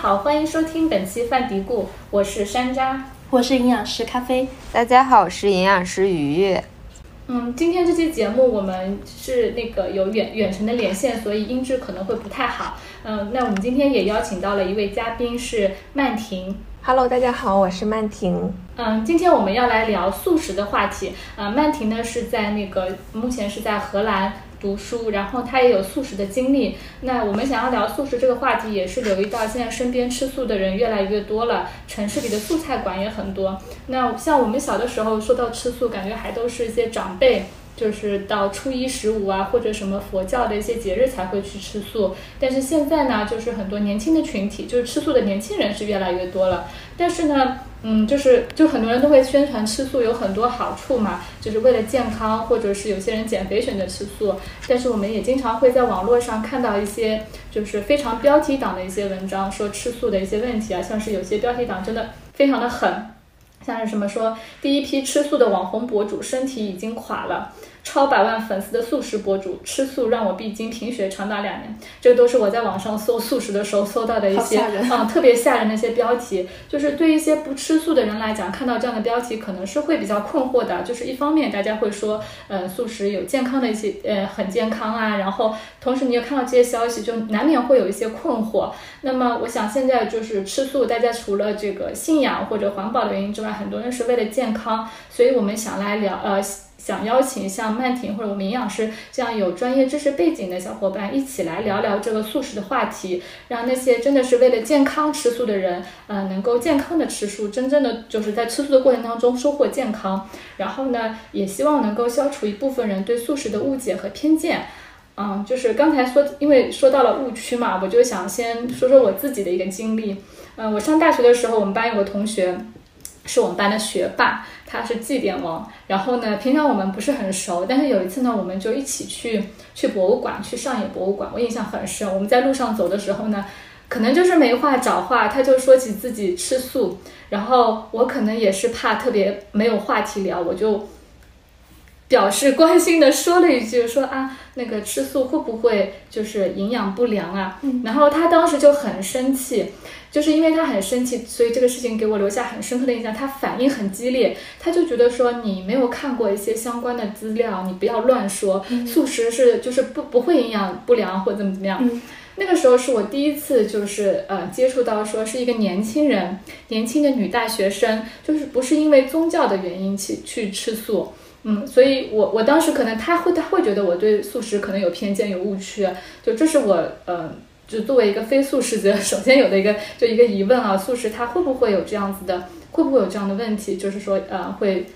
好，欢迎收听本期饭嘀咕，我是山楂，我是营养师咖啡。大家好，我是营养师愉悦。嗯，今天这期节目我们是那个有远远程的连线，所以音质可能会不太好。嗯，那我们今天也邀请到了一位嘉宾是曼婷。Hello，大家好，我是曼婷。嗯，今天我们要来聊素食的话题。呃，曼婷呢是在那个目前是在荷兰。读书，然后他也有素食的经历。那我们想要聊素食这个话题，也是留意到现在身边吃素的人越来越多了，城市里的素菜馆也很多。那像我们小的时候说到吃素，感觉还都是一些长辈。就是到初一十五啊，或者什么佛教的一些节日才会去吃素。但是现在呢，就是很多年轻的群体，就是吃素的年轻人是越来越多了。但是呢，嗯，就是就很多人都会宣传吃素有很多好处嘛，就是为了健康，或者是有些人减肥选择吃素。但是我们也经常会在网络上看到一些就是非常标题党的一些文章，说吃素的一些问题啊，像是有些标题党真的非常的狠，像是什么说第一批吃素的网红博主身体已经垮了。超百万粉丝的素食博主吃素让我闭经贫血长达两年，这都是我在网上搜素食的时候搜到的一些啊特别吓人的一些标题。就是对一些不吃素的人来讲，看到这样的标题可能是会比较困惑的。就是一方面大家会说，呃，素食有健康的一些呃很健康啊，然后同时你又看到这些消息，就难免会有一些困惑。那么我想现在就是吃素，大家除了这个信仰或者环保的原因之外，很多人是为了健康，所以我们想来聊呃。想邀请像曼婷或者我们营养师这样有专业知识背景的小伙伴一起来聊聊这个素食的话题，让那些真的是为了健康吃素的人，呃，能够健康的吃素，真正的就是在吃素的过程当中收获健康。然后呢，也希望能够消除一部分人对素食的误解和偏见。嗯，就是刚才说，因为说到了误区嘛，我就想先说说我自己的一个经历。嗯，我上大学的时候，我们班有个同学。是我们班的学霸，他是绩点王。然后呢，平常我们不是很熟，但是有一次呢，我们就一起去去博物馆，去上野博物馆。我印象很深。我们在路上走的时候呢，可能就是没话找话，他就说起自己吃素。然后我可能也是怕特别没有话题聊，我就表示关心的说了一句，说啊，那个吃素会不会就是营养不良啊？然后他当时就很生气。就是因为他很生气，所以这个事情给我留下很深刻的印象。他反应很激烈，他就觉得说你没有看过一些相关的资料，你不要乱说。素食是就是不不会营养不良或怎么怎么样。那个时候是我第一次就是呃接触到说是一个年轻人，年轻的女大学生，就是不是因为宗教的原因去去吃素。嗯，所以我我当时可能他会他会觉得我对素食可能有偏见有误区，就这是我呃。就作为一个非素食者，首先有的一个就一个疑问啊，素食它会不会有这样子的，会不会有这样的问题？就是说，呃，会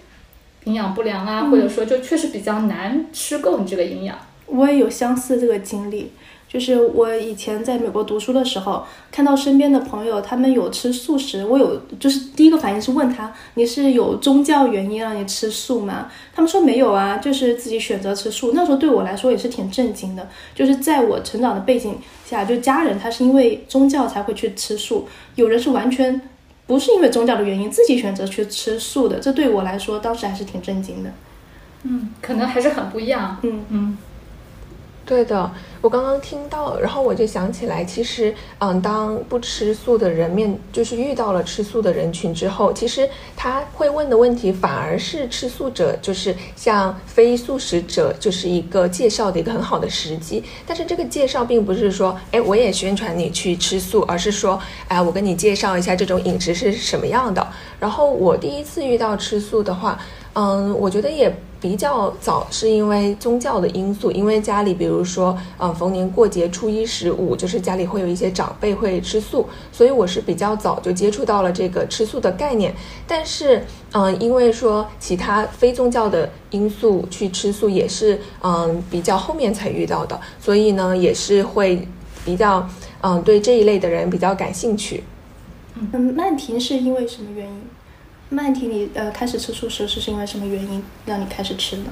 营养不良啊，或者说就确实比较难吃够你这个营养。我也有相似这个经历。就是我以前在美国读书的时候，看到身边的朋友他们有吃素食，我有就是第一个反应是问他，你是有宗教原因让你吃素吗？他们说没有啊，就是自己选择吃素。那时候对我来说也是挺震惊的，就是在我成长的背景下，就家人他是因为宗教才会去吃素，有人是完全不是因为宗教的原因自己选择去吃素的，这对我来说当时还是挺震惊的。嗯，可能还是很不一样。嗯嗯。对的，我刚刚听到，然后我就想起来，其实，嗯，当不吃素的人面就是遇到了吃素的人群之后，其实他会问的问题反而是吃素者，就是像非素食者，就是一个介绍的一个很好的时机。但是这个介绍并不是说，哎，我也宣传你去吃素，而是说，哎，我跟你介绍一下这种饮食是什么样的。然后我第一次遇到吃素的话。嗯，我觉得也比较早，是因为宗教的因素，因为家里比如说，嗯，逢年过节初一十五，就是家里会有一些长辈会吃素，所以我是比较早就接触到了这个吃素的概念。但是，嗯，因为说其他非宗教的因素去吃素也是，嗯，比较后面才遇到的，所以呢，也是会比较，嗯，对这一类的人比较感兴趣。嗯，曼婷是因为什么原因？曼婷，你呃开始吃素食是是因为什么原因让你开始吃的？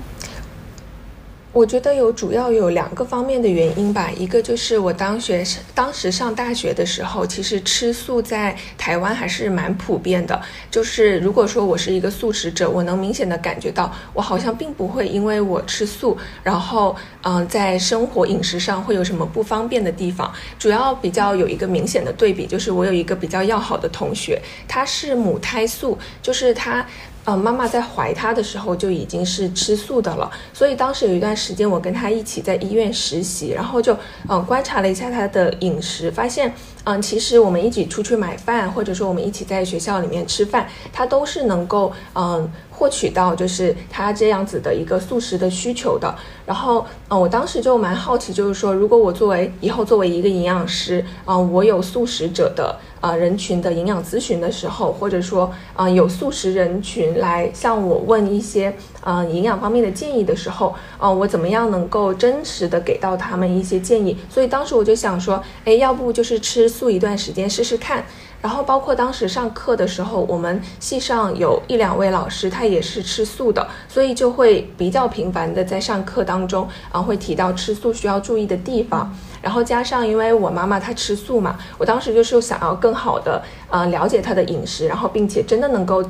我觉得有主要有两个方面的原因吧，一个就是我当学当时上大学的时候，其实吃素在台湾还是蛮普遍的。就是如果说我是一个素食者，我能明显的感觉到，我好像并不会因为我吃素，然后嗯，在生活饮食上会有什么不方便的地方。主要比较有一个明显的对比，就是我有一个比较要好的同学，他是母胎素，就是他。嗯，妈妈在怀他的时候就已经是吃素的了，所以当时有一段时间，我跟他一起在医院实习，然后就嗯观察了一下他的饮食，发现嗯其实我们一起出去买饭，或者说我们一起在学校里面吃饭，他都是能够嗯。获取到就是他这样子的一个素食的需求的，然后，嗯，我当时就蛮好奇，就是说，如果我作为以后作为一个营养师，嗯，我有素食者的啊人群的营养咨询的时候，或者说，啊，有素食人群来向我问一些，啊，营养方面的建议的时候，嗯，我怎么样能够真实的给到他们一些建议？所以当时我就想说，哎，要不就是吃素一段时间试试看。然后包括当时上课的时候，我们系上有一两位老师，他也是吃素的，所以就会比较频繁的在上课当中啊，会提到吃素需要注意的地方。然后加上因为我妈妈她吃素嘛，我当时就是想要更好的呃了解她的饮食，然后并且真的能够。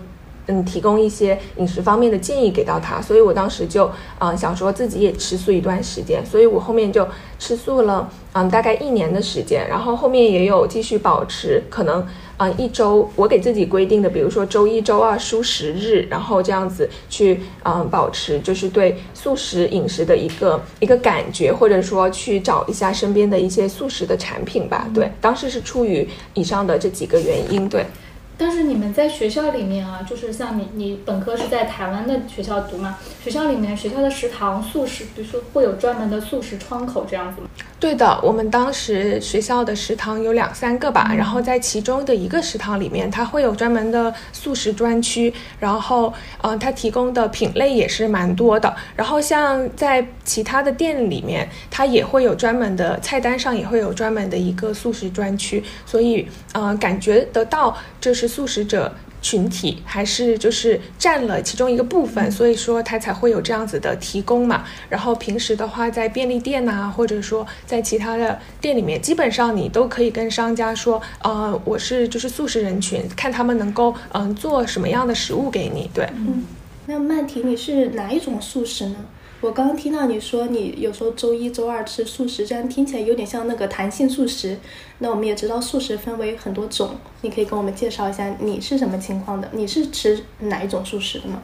嗯，提供一些饮食方面的建议给到他，所以我当时就嗯想说自己也吃素一段时间，所以我后面就吃素了嗯大概一年的时间，然后后面也有继续保持可能嗯一周我给自己规定的，比如说周一周二蔬食日，然后这样子去嗯保持就是对素食饮食的一个一个感觉，或者说去找一下身边的一些素食的产品吧。对，当时是出于以上的这几个原因，对。但是你们在学校里面啊，就是像你，你本科是在台湾的学校读嘛？学校里面学校的食堂素食，比如说会有专门的素食窗口这样子吗？对的，我们当时学校的食堂有两三个吧，然后在其中的一个食堂里面，它会有专门的素食专区，然后嗯，它提供的品类也是蛮多的。然后像在其他的店里面，它也会有专门的菜单上也会有专门的一个素食专区，所以嗯，感觉得到这是。素食者群体还是就是占了其中一个部分，所以说它才会有这样子的提供嘛。然后平时的话，在便利店呐，或者说在其他的店里面，基本上你都可以跟商家说，呃，我是就是素食人群，看他们能够嗯做什么样的食物给你。对，嗯，那曼婷你是哪一种素食呢？我刚刚听到你说你有时候周一周二吃素食，这样听起来有点像那个弹性素食。那我们也知道素食分为很多种，你可以跟我们介绍一下你是什么情况的？你是吃哪一种素食的吗？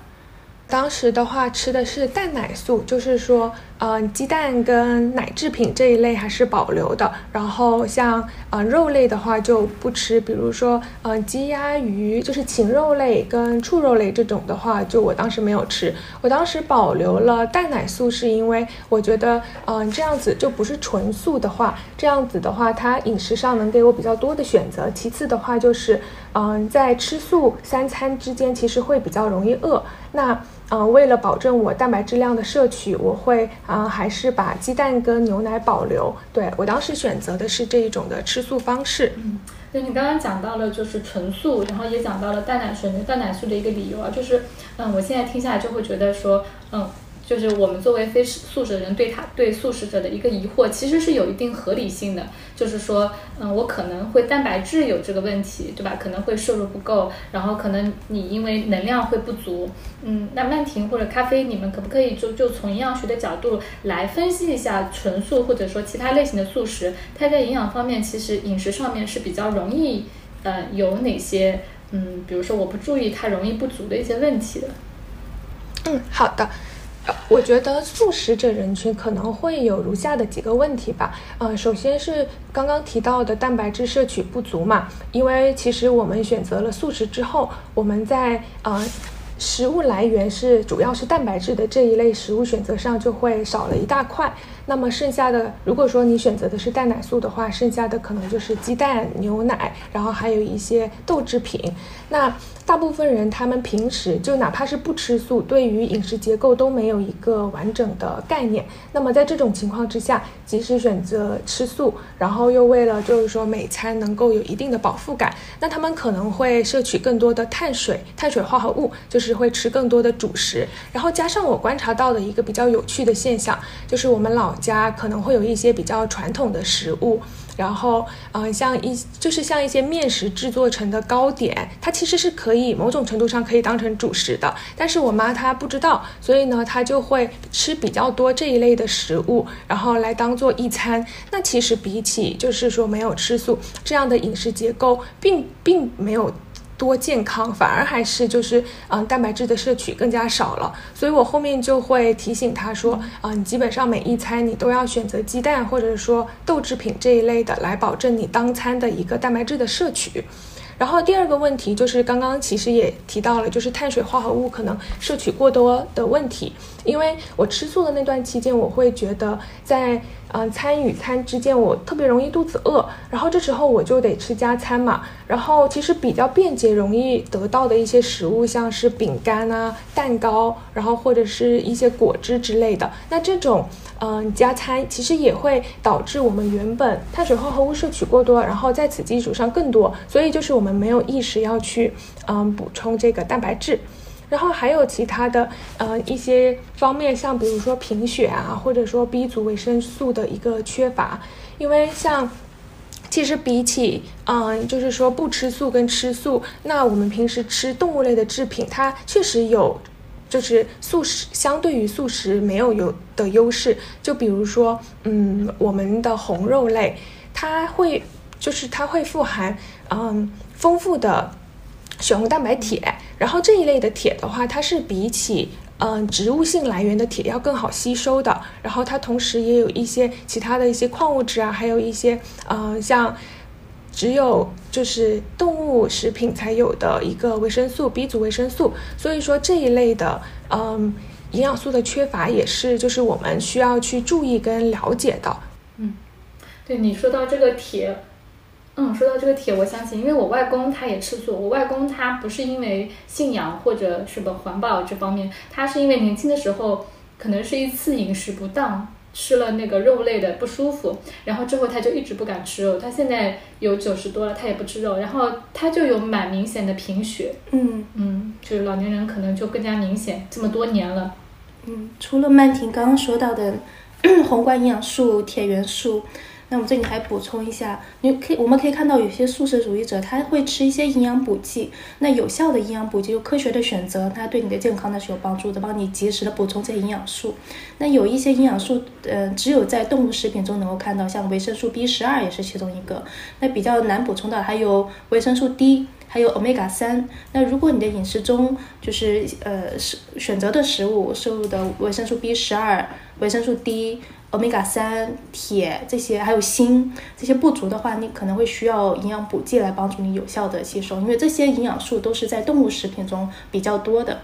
当时的话吃的是蛋奶素，就是说，嗯，鸡蛋跟奶制品这一类还是保留的。然后像，嗯，肉类的话就不吃，比如说，嗯，鸡鸭鱼，就是禽肉类跟畜肉类这种的话，就我当时没有吃。我当时保留了蛋奶素，是因为我觉得，嗯，这样子就不是纯素的话，这样子的话，它饮食上能给我比较多的选择。其次的话就是，嗯，在吃素三餐之间，其实会比较容易饿。那嗯，为了保证我蛋白质量的摄取，我会啊，还是把鸡蛋跟牛奶保留。对我当时选择的是这一种的吃素方式。嗯，那你刚刚讲到了就是纯素，然后也讲到了蛋奶选择蛋奶素的一个理由啊，就是嗯，我现在听下来就会觉得说，嗯。就是我们作为非素食的人，对他对素食者的一个疑惑，其实是有一定合理性的。就是说，嗯，我可能会蛋白质有这个问题，对吧？可能会摄入不够，然后可能你因为能量会不足，嗯，那曼婷或者咖啡，你们可不可以就就从营养学的角度来分析一下纯素或者说其他类型的素食，它在营养方面其实饮食上面是比较容易，呃，有哪些，嗯，比如说我不注意它容易不足的一些问题的。嗯，好的。我觉得素食者人群可能会有如下的几个问题吧。呃，首先是刚刚提到的蛋白质摄取不足嘛，因为其实我们选择了素食之后，我们在呃食物来源是主要是蛋白质的这一类食物选择上就会少了一大块。那么剩下的，如果说你选择的是蛋奶素的话，剩下的可能就是鸡蛋、牛奶，然后还有一些豆制品。那大部分人他们平时就哪怕是不吃素，对于饮食结构都没有一个完整的概念。那么在这种情况之下，即使选择吃素，然后又为了就是说每餐能够有一定的饱腹感，那他们可能会摄取更多的碳水、碳水化合物，就是。会吃更多的主食。然后加上我观察到的一个比较有趣的现象，就是我们老家可能会有一些比较传统的食物。然后，嗯，像一就是像一些面食制作成的糕点，它其实是可以某种程度上可以当成主食的。但是我妈她不知道，所以呢，她就会吃比较多这一类的食物，然后来当做一餐。那其实比起就是说没有吃素这样的饮食结构，并并没有。多健康，反而还是就是嗯，蛋白质的摄取更加少了。所以我后面就会提醒他说，啊，你基本上每一餐你都要选择鸡蛋或者说豆制品这一类的，来保证你当餐的一个蛋白质的摄取。然后第二个问题就是刚刚其实也提到了，就是碳水化合物可能摄取过多的问题。因为我吃素的那段期间，我会觉得在嗯餐与餐之间，我特别容易肚子饿，然后这时候我就得吃加餐嘛。然后其实比较便捷、容易得到的一些食物，像是饼干啊、蛋糕，然后或者是一些果汁之类的。那这种嗯加餐其实也会导致我们原本碳水化合物摄取过多，然后在此基础上更多，所以就是我们没有意识要去嗯补充这个蛋白质。然后还有其他的，呃，一些方面，像比如说贫血啊，或者说 B 族维生素的一个缺乏。因为像，其实比起，嗯，就是说不吃素跟吃素，那我们平时吃动物类的制品，它确实有，就是素食相对于素食没有有的优势。就比如说，嗯，我们的红肉类，它会，就是它会富含，嗯，丰富的。血红蛋白铁，然后这一类的铁的话，它是比起嗯植物性来源的铁要更好吸收的。然后它同时也有一些其他的一些矿物质啊，还有一些嗯像只有就是动物食品才有的一个维生素 B 族维生素。所以说这一类的嗯营养素的缺乏也是就是我们需要去注意跟了解的。嗯，对你说到这个铁。嗯，说到这个铁，我相信，因为我外公他也吃素。我外公他不是因为信仰或者什么环保这方面，他是因为年轻的时候可能是一次饮食不当，吃了那个肉类的不舒服，然后之后他就一直不敢吃肉。他现在有九十多了，他也不吃肉，然后他就有蛮明显的贫血。嗯嗯，就是老年人可能就更加明显，这么多年了。嗯，除了曼婷刚刚说到的 宏观营养素、铁元素。那我们这里还补充一下，你可以我们可以看到有些素食主义者他会吃一些营养补剂，那有效的营养补剂就科学的选择，它对你的健康呢是有帮助的，帮你及时的补充这些营养素。那有一些营养素，呃，只有在动物食品中能够看到，像维生素 B 十二也是其中一个。那比较难补充的还有维生素 D，还有欧米伽三。那如果你的饮食中就是呃是选择的食物摄入的维生素 B 十二、维生素 D。欧米伽三、铁这些，还有锌这些不足的话，你可能会需要营养补剂来帮助你有效的吸收，因为这些营养素都是在动物食品中比较多的。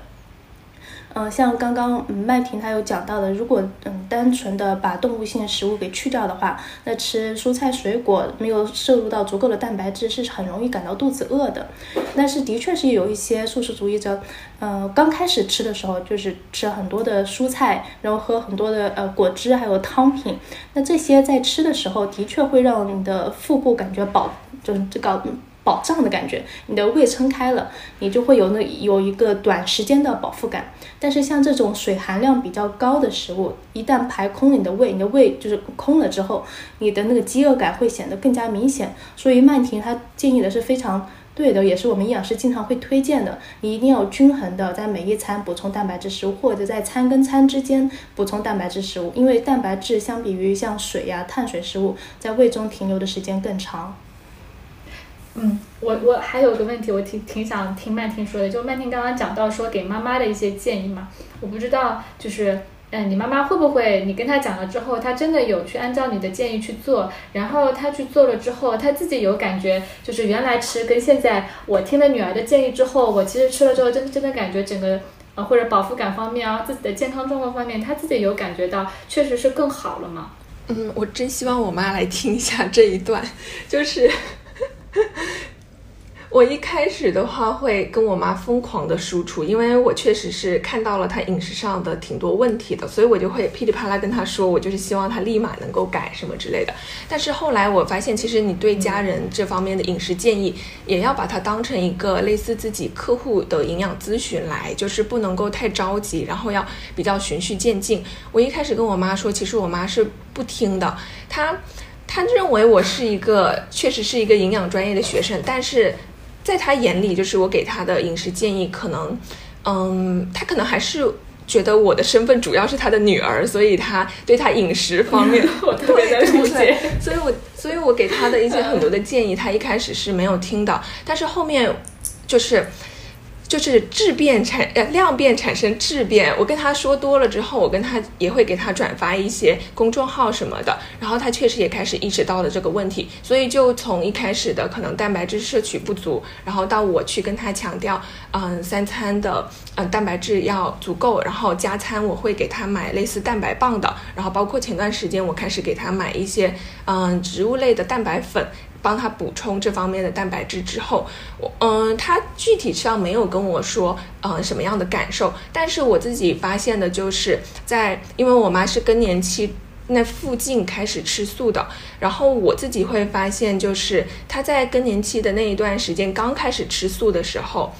嗯，像刚刚麦婷她有讲到的，如果嗯单纯的把动物性食物给去掉的话，那吃蔬菜水果没有摄入到足够的蛋白质，是很容易感到肚子饿的。但是的确是有一些素食主义者，嗯，刚开始吃的时候就是吃很多的蔬菜，然后喝很多的呃果汁还有汤品，那这些在吃的时候的确会让你的腹部感觉饱，就是这个。饱胀的感觉，你的胃撑开了，你就会有那有一个短时间的饱腹感。但是像这种水含量比较高的食物，一旦排空你的胃，你的胃就是空了之后，你的那个饥饿感会显得更加明显。所以曼婷她建议的是非常对的，也是我们营养师经常会推荐的。你一定要均衡的在每一餐补充蛋白质食物，或者在餐跟餐之间补充蛋白质食物，因为蛋白质相比于像水呀、碳水食物，在胃中停留的时间更长。嗯，我我还有个问题，我挺挺想听曼婷说的，就曼婷刚刚讲到说给妈妈的一些建议嘛，我不知道就是，嗯，你妈妈会不会你跟她讲了之后，她真的有去按照你的建议去做，然后她去做了之后，她自己有感觉，就是原来吃跟现在我听了女儿的建议之后，我其实吃了之后，真真的感觉整个呃或者饱腹感方面啊，自己的健康状况方面，她自己有感觉到确实是更好了吗？嗯，我真希望我妈来听一下这一段，就是。我一开始的话会跟我妈疯狂的输出，因为我确实是看到了她饮食上的挺多问题的，所以我就会噼里啪啦跟她说，我就是希望她立马能够改什么之类的。但是后来我发现，其实你对家人这方面的饮食建议，也要把它当成一个类似自己客户的营养咨询来，就是不能够太着急，然后要比较循序渐进。我一开始跟我妈说，其实我妈是不听的，她她认为我是一个确实是一个营养专业的学生，但是。在他眼里，就是我给他的饮食建议，可能，嗯，他可能还是觉得我的身份主要是他的女儿，所以他对他饮食方面，我特别的理解。所以我，所以我给他的一些很多的建议，他一开始是没有听的，但是后面，就是。就是质变产呃量变产生质变，我跟他说多了之后，我跟他也会给他转发一些公众号什么的，然后他确实也开始意识到了这个问题，所以就从一开始的可能蛋白质摄取不足，然后到我去跟他强调，嗯，三餐的嗯蛋白质要足够，然后加餐我会给他买类似蛋白棒的，然后包括前段时间我开始给他买一些嗯植物类的蛋白粉。帮他补充这方面的蛋白质之后，我嗯，他具体上没有跟我说，嗯，什么样的感受。但是我自己发现的就是在，因为我妈是更年期那附近开始吃素的，然后我自己会发现，就是她在更年期的那一段时间刚开始吃素的时候。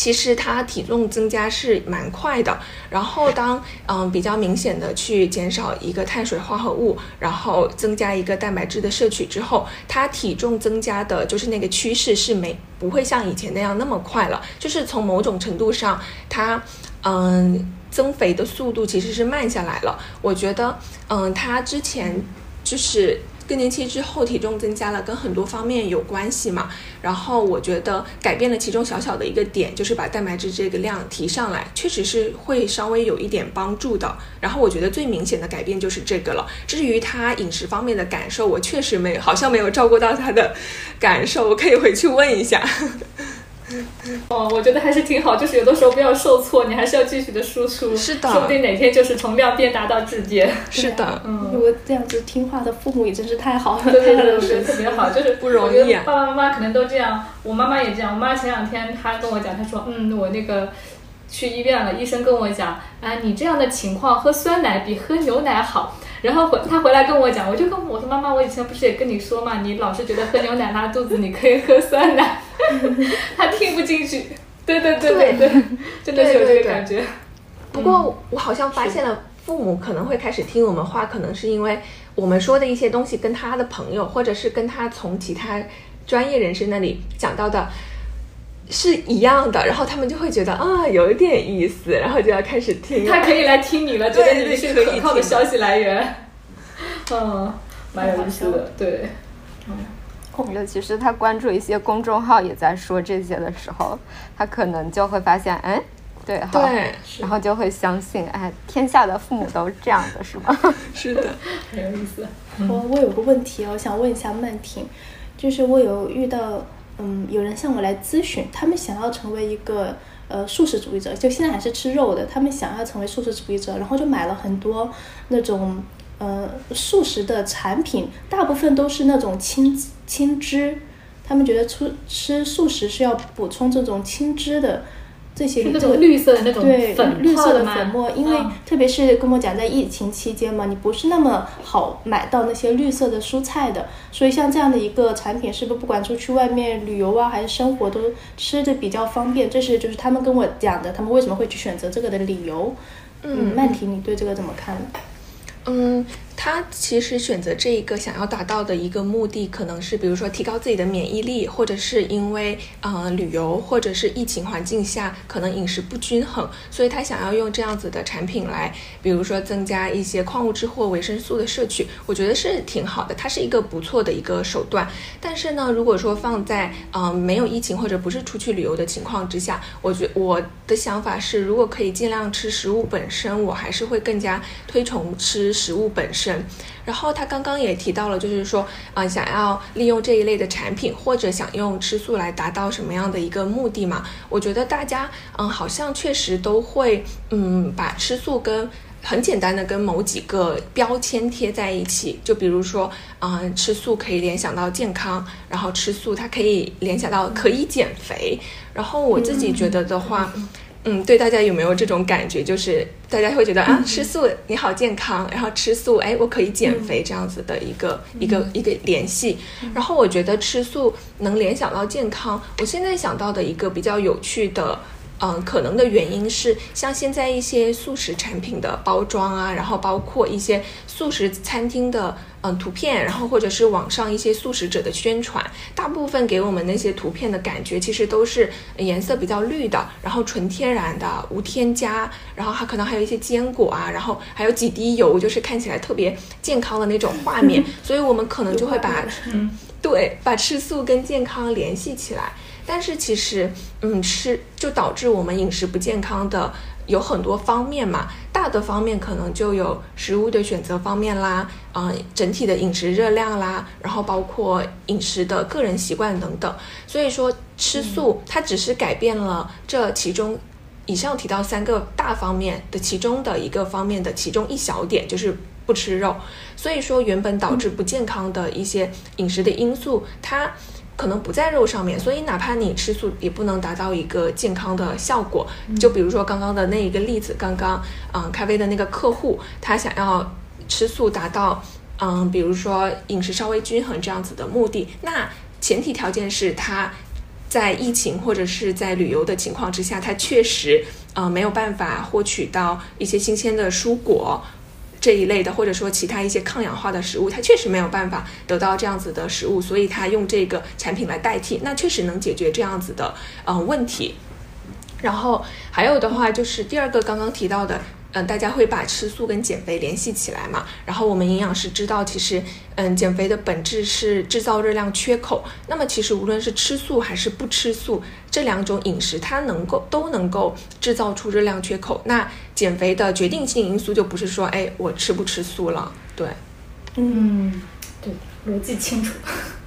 其实他体重增加是蛮快的，然后当嗯比较明显的去减少一个碳水化合物，然后增加一个蛋白质的摄取之后，他体重增加的就是那个趋势是没不会像以前那样那么快了，就是从某种程度上，他嗯增肥的速度其实是慢下来了。我觉得嗯他之前就是。更年期之后体重增加了，跟很多方面有关系嘛。然后我觉得改变了其中小小的一个点，就是把蛋白质这个量提上来，确实是会稍微有一点帮助的。然后我觉得最明显的改变就是这个了。至于他饮食方面的感受，我确实没好像没有照顾到他的感受，我可以回去问一下。哦，我觉得还是挺好，就是有的时候不要受挫，你还是要继续的输出，是的，说不定哪天就是从量变达到质变。是的，嗯，如果这样子听话的父母也真是太好了，对对对对，特别好，就是不容易。爸爸妈妈可能都这样，我妈妈也这样。我妈前两天她跟我讲，她说，嗯，我那个去医院了，医生跟我讲，啊，你这样的情况喝酸奶比喝牛奶好。然后回他回来跟我讲，我就跟我说妈妈，我以前不是也跟你说嘛，你老是觉得喝牛奶拉肚子，你可以喝酸奶。他听不进去，对对对对对，真的是有这个感觉。不过我好像发现了，父母可能会开始听我们话，可能是因为我们说的一些东西跟他的朋友，或者是跟他从其他专业人士那里讲到的是一样的，然后他们就会觉得啊，有一点意思，然后就要开始听。他可以来听你了，觉得你是可靠的消息来源。嗯，蛮有意思的，对。嗯。尤其是他关注一些公众号也在说这些的时候，他可能就会发现，哎，对，对，然后就会相信，哎，天下的父母都是这样的，是吗？是的，很有意思。我我有个问题，我想问一下曼婷，就是我有遇到，嗯，有人向我来咨询，他们想要成为一个呃素食主义者，就现在还是吃肉的，他们想要成为素食主义者，然后就买了很多那种。呃，素食的产品大部分都是那种轻轻脂，他们觉得吃吃素食是要补充这种青汁的这些那种绿色的那种对绿色的粉末，因为特别是跟我讲在疫情期间嘛，你不是那么好买到那些绿色的蔬菜的，所以像这样的一个产品，是不是不管出去外面旅游啊，还是生活都吃的比较方便？这是就是他们跟我讲的，他们为什么会去选择这个的理由。嗯，曼婷，你对这个怎么看呢？嗯。他其实选择这一个想要达到的一个目的，可能是比如说提高自己的免疫力，或者是因为呃旅游或者是疫情环境下可能饮食不均衡，所以他想要用这样子的产品来，比如说增加一些矿物质或维生素的摄取，我觉得是挺好的，它是一个不错的一个手段。但是呢，如果说放在嗯没有疫情或者不是出去旅游的情况之下，我觉我的想法是，如果可以尽量吃食物本身，我还是会更加推崇吃食物本身。然后他刚刚也提到了，就是说，啊，想要利用这一类的产品，或者想用吃素来达到什么样的一个目的嘛？我觉得大家，嗯，好像确实都会，嗯，把吃素跟很简单的跟某几个标签贴在一起，就比如说，嗯，吃素可以联想到健康，然后吃素它可以联想到可以减肥，然后我自己觉得的话。嗯，对，大家有没有这种感觉？就是大家会觉得啊，吃素你好健康，然后吃素，哎，我可以减肥这样子的一个一个一个联系。然后我觉得吃素能联想到健康。我现在想到的一个比较有趣的。嗯，可能的原因是像现在一些素食产品的包装啊，然后包括一些素食餐厅的嗯图片，然后或者是网上一些素食者的宣传，大部分给我们那些图片的感觉其实都是颜色比较绿的，然后纯天然的，无添加，然后还可能还有一些坚果啊，然后还有几滴油，就是看起来特别健康的那种画面，所以我们可能就会把对把吃素跟健康联系起来。但是其实，嗯，吃就导致我们饮食不健康的有很多方面嘛。大的方面可能就有食物的选择方面啦，嗯，整体的饮食热量啦，然后包括饮食的个人习惯等等。所以说，吃素它只是改变了这其中以上提到三个大方面的其中的一个方面的其中一小点，就是不吃肉。所以说，原本导致不健康的一些饮食的因素，它。可能不在肉上面，所以哪怕你吃素，也不能达到一个健康的效果。就比如说刚刚的那一个例子，刚刚嗯，咖啡的那个客户，他想要吃素达到嗯，比如说饮食稍微均衡这样子的目的，那前提条件是他在疫情或者是在旅游的情况之下，他确实呃没有办法获取到一些新鲜的蔬果。这一类的，或者说其他一些抗氧化的食物，它确实没有办法得到这样子的食物，所以它用这个产品来代替，那确实能解决这样子的嗯问题。然后还有的话就是第二个刚刚提到的。嗯，大家会把吃素跟减肥联系起来嘛？然后我们营养师知道，其实，嗯，减肥的本质是制造热量缺口。那么，其实无论是吃素还是不吃素，这两种饮食它能够都能够制造出热量缺口。那减肥的决定性因素就不是说，哎，我吃不吃素了？对，嗯，对，逻辑清楚。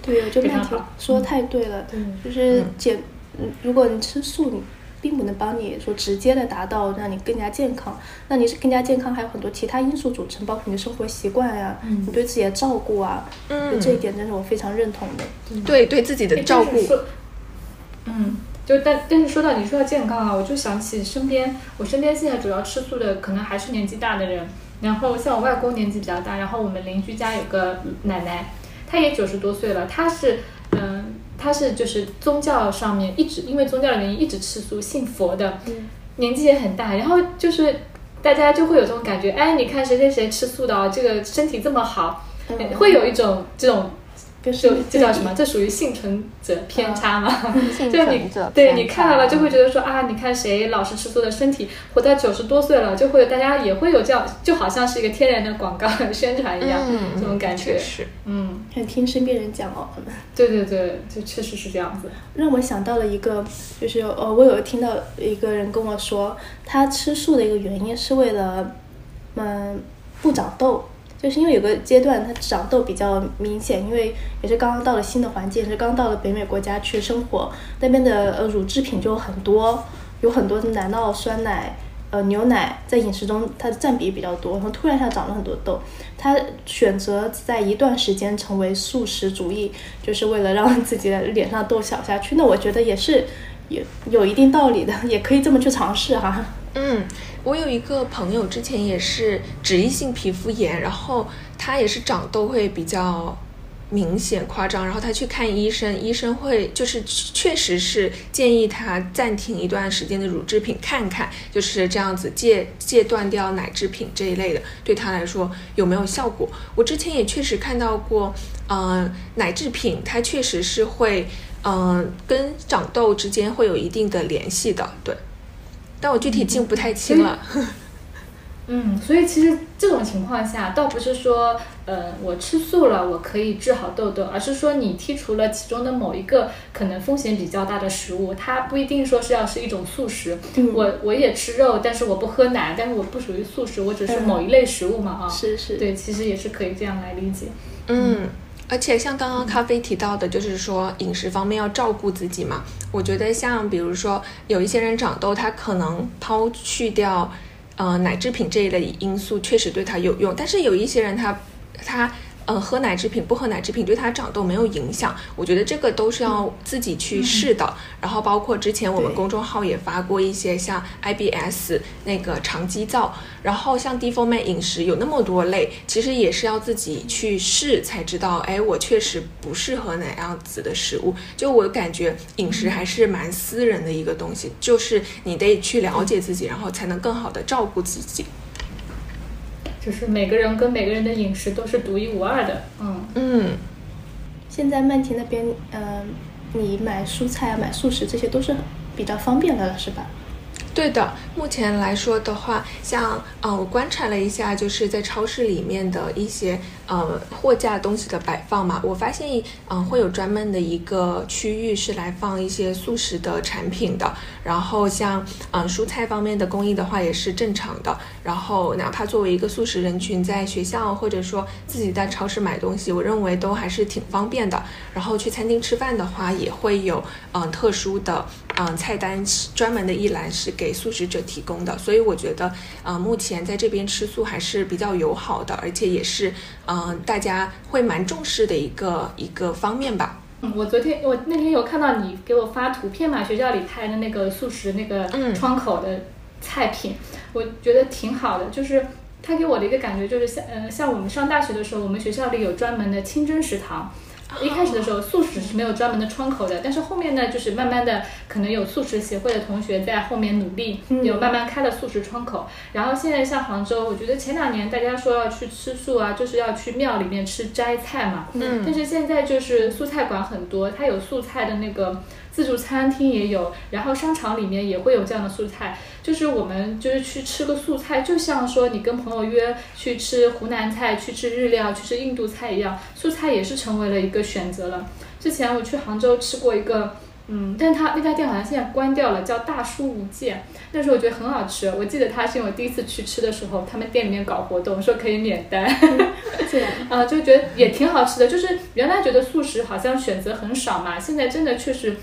对，我觉得 说太对了，就是减，嗯，如果你吃素，你。并不能帮你说直接的达到让你更加健康，那你是更加健康，还有很多其他因素组成，包括你的生活习惯呀，你对自己的照顾啊，嗯，这一点真是我非常认同的。对，对自己的照顾。嗯，就但但是说到你说到健康啊，我就想起身边，我身边现在主要吃素的可能还是年纪大的人，然后像我外公年纪比较大，然后我们邻居家有个奶奶，她也九十多岁了，她是嗯。他是就是宗教上面一直因为宗教的原因一直吃素信佛的，年纪也很大，然后就是大家就会有这种感觉，哎，你看谁谁谁吃素的哦，这个身体这么好，会有一种这种。就这叫什么？这属于幸存者偏差吗？就你对你看到了，就会觉得说啊，你看谁老是吃素的，身体活到九十多岁了，就会大家也会有这样，就好像是一个天然的广告宣传一样，这种感觉。是，嗯，很听身边人讲哦。对对对，就确实是这样子。让我想到了一个，就是呃，我有听到一个人跟我说，他吃素的一个原因是为了，嗯，不长痘。就是因为有个阶段它长痘比较明显，因为也是刚刚到了新的环境，是刚到了北美国家去生活，那边的呃乳制品就很多，有很多奶酪、酸奶、呃牛奶在饮食中它的占比比较多，然后突然下长了很多痘，他选择在一段时间成为素食主义，就是为了让自己的脸上痘小下去。那我觉得也是有有一定道理的，也可以这么去尝试哈。嗯。我有一个朋友，之前也是脂溢性皮肤炎，然后他也是长痘会比较明显夸张，然后他去看医生，医生会就是确实是建议他暂停一段时间的乳制品，看看就是这样子戒戒断掉奶制品这一类的，对他来说有没有效果？我之前也确实看到过，嗯，奶制品它确实是会，嗯，跟长痘之间会有一定的联系的，对。但我具体记不太清了。嗯，所以其实这种情况下，倒不是说，呃，我吃素了，我可以治好痘痘，而是说你剔除了其中的某一个可能风险比较大的食物，它不一定说是要是一种素食。我我也吃肉，但是我不喝奶，但是我不属于素食，我只是某一类食物嘛啊。是是。对，其实也是可以这样来理解。嗯。而且像刚刚咖啡提到的，就是说饮食方面要照顾自己嘛。我觉得像比如说有一些人长痘，他可能抛去掉呃奶制品这一类因素确实对他有用，但是有一些人他他。呃，喝奶制品不喝奶制品对它长痘没有影响，我觉得这个都是要自己去试的。然后包括之前我们公众号也发过一些像 IBS 那个肠激燥，然后像低风妹饮食有那么多类，其实也是要自己去试才知道。哎，我确实不适合哪样子的食物。就我感觉饮食还是蛮私人的一个东西，就是你得去了解自己，然后才能更好的照顾自己。就是每个人跟每个人的饮食都是独一无二的，嗯嗯。现在曼婷那边，嗯，你买蔬菜啊、买素食这些都是比较方便的了，是吧？对的，目前来说的话，像呃，我观察了一下，就是在超市里面的一些呃货架东西的摆放嘛，我发现嗯会有专门的一个区域是来放一些素食的产品的，然后像嗯蔬菜方面的供应的话也是正常的，然后哪怕作为一个素食人群，在学校或者说自己在超市买东西，我认为都还是挺方便的。然后去餐厅吃饭的话，也会有嗯特殊的。嗯，菜单专门的一栏是给素食者提供的，所以我觉得，呃，目前在这边吃素还是比较友好的，而且也是，嗯，大家会蛮重视的一个一个方面吧。嗯，我昨天我那天有看到你给我发图片嘛，学校里拍的那个素食那个窗口的菜品，我觉得挺好的，就是他给我的一个感觉就是像，嗯，像我们上大学的时候，我们学校里有专门的清真食堂。一开始的时候，素食是没有专门的窗口的，但是后面呢，就是慢慢的，可能有素食协会的同学在后面努力，有慢慢开了素食窗口。然后现在像杭州，我觉得前两年大家说要去吃素啊，就是要去庙里面吃斋菜嘛。嗯。但是现在就是素菜馆很多，它有素菜的那个。自助餐厅也有，然后商场里面也会有这样的素菜，就是我们就是去吃个素菜，就像说你跟朋友约去吃湖南菜、去吃日料、去吃印度菜一样，素菜也是成为了一个选择了。之前我去杭州吃过一个，嗯，但他那家店好像现在关掉了，叫大叔无界，那时候我觉得很好吃，我记得他是因为我第一次去吃的时候，他们店里面搞活动，说可以免单，对，啊，就觉得也挺好吃的，就是原来觉得素食好像选择很少嘛，现在真的确实。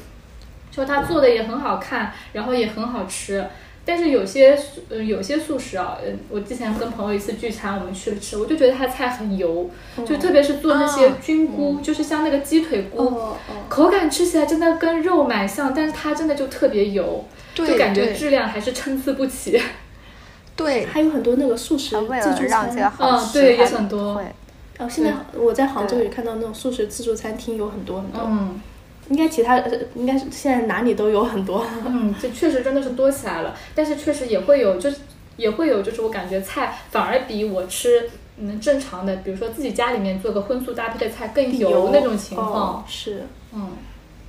说它做的也很好看，然后也很好吃，但是有些呃有些素食啊，嗯，我之前跟朋友一次聚餐，我们去了吃，我就觉得它菜很油，就特别是做那些菌菇，就是像那个鸡腿菇，口感吃起来真的跟肉蛮像，但是它真的就特别油，就感觉质量还是参差不齐。对，还有很多那个素食自助餐，嗯，对，也很多。哦，现在我在杭州也看到那种素食自助餐厅有很多很多。嗯。应该其他应该是现在哪里都有很多，嗯，这确实真的是多起来了。但是确实也会有，就是也会有，就是我感觉菜反而比我吃嗯正常的，比如说自己家里面做个荤素搭配的菜更油那种情况。是，嗯。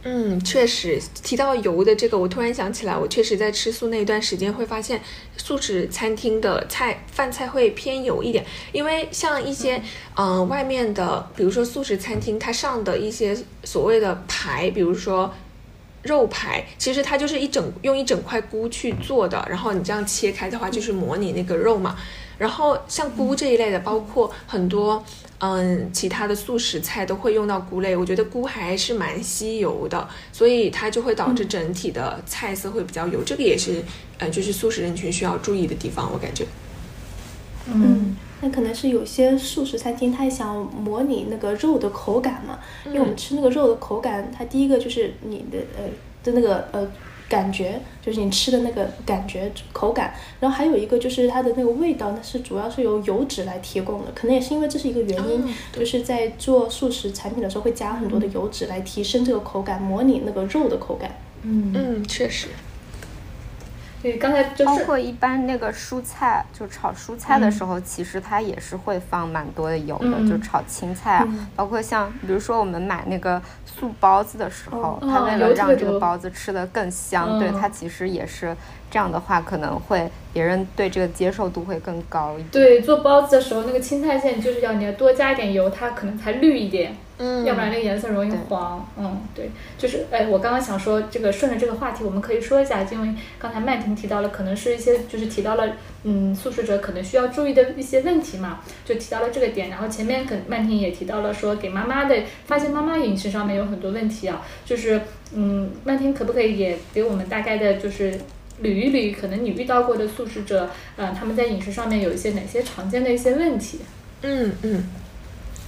嗯，确实提到油的这个，我突然想起来，我确实在吃素那一段时间会发现，素食餐厅的菜饭菜会偏油一点，因为像一些嗯外面的，比如说素食餐厅，它上的一些所谓的排，比如说肉排，其实它就是一整用一整块菇去做的，然后你这样切开的话，就是模拟那个肉嘛。然后像菇这一类的，包括很多嗯其他的素食菜都会用到菇类，我觉得菇还是蛮吸油的，所以它就会导致整体的菜色会比较油，这个也是呃就是素食人群需要注意的地方，我感觉。嗯，那可能是有些素食餐厅，它想模拟那个肉的口感嘛，因为我们吃那个肉的口感，它第一个就是你的呃的那个呃。感觉就是你吃的那个感觉口感，然后还有一个就是它的那个味道，那是主要是由油脂来提供的，可能也是因为这是一个原因，就是在做素食产品的时候会加很多的油脂来提升这个口感，模拟那个肉的口感。嗯嗯，确实。对，刚才就是包括一般那个蔬菜，就炒蔬菜的时候，其实它也是会放蛮多的油的，就炒青菜啊，包括像比如说我们买那个素包子的时候，它为了让这个包子吃的更香，对它其实也是这样的话，可能会别人对这个接受度会更高一点。对，做包子的时候，那个青菜馅就是要你要多加一点油，它可能才绿一点。嗯，要不然那个颜色容易黄。嗯，对，就是哎，我刚刚想说这个顺着这个话题，我们可以说一下，因为刚才曼婷提到了，可能是一些就是提到了，嗯，素食者可能需要注意的一些问题嘛，就提到了这个点。然后前面可曼婷也提到了说，给妈妈的发现妈妈饮食上面有很多问题啊，就是嗯，曼婷可不可以也给我们大概的就是捋一捋，可能你遇到过的素食者，嗯，他们在饮食上面有一些哪些常见的一些问题？嗯嗯。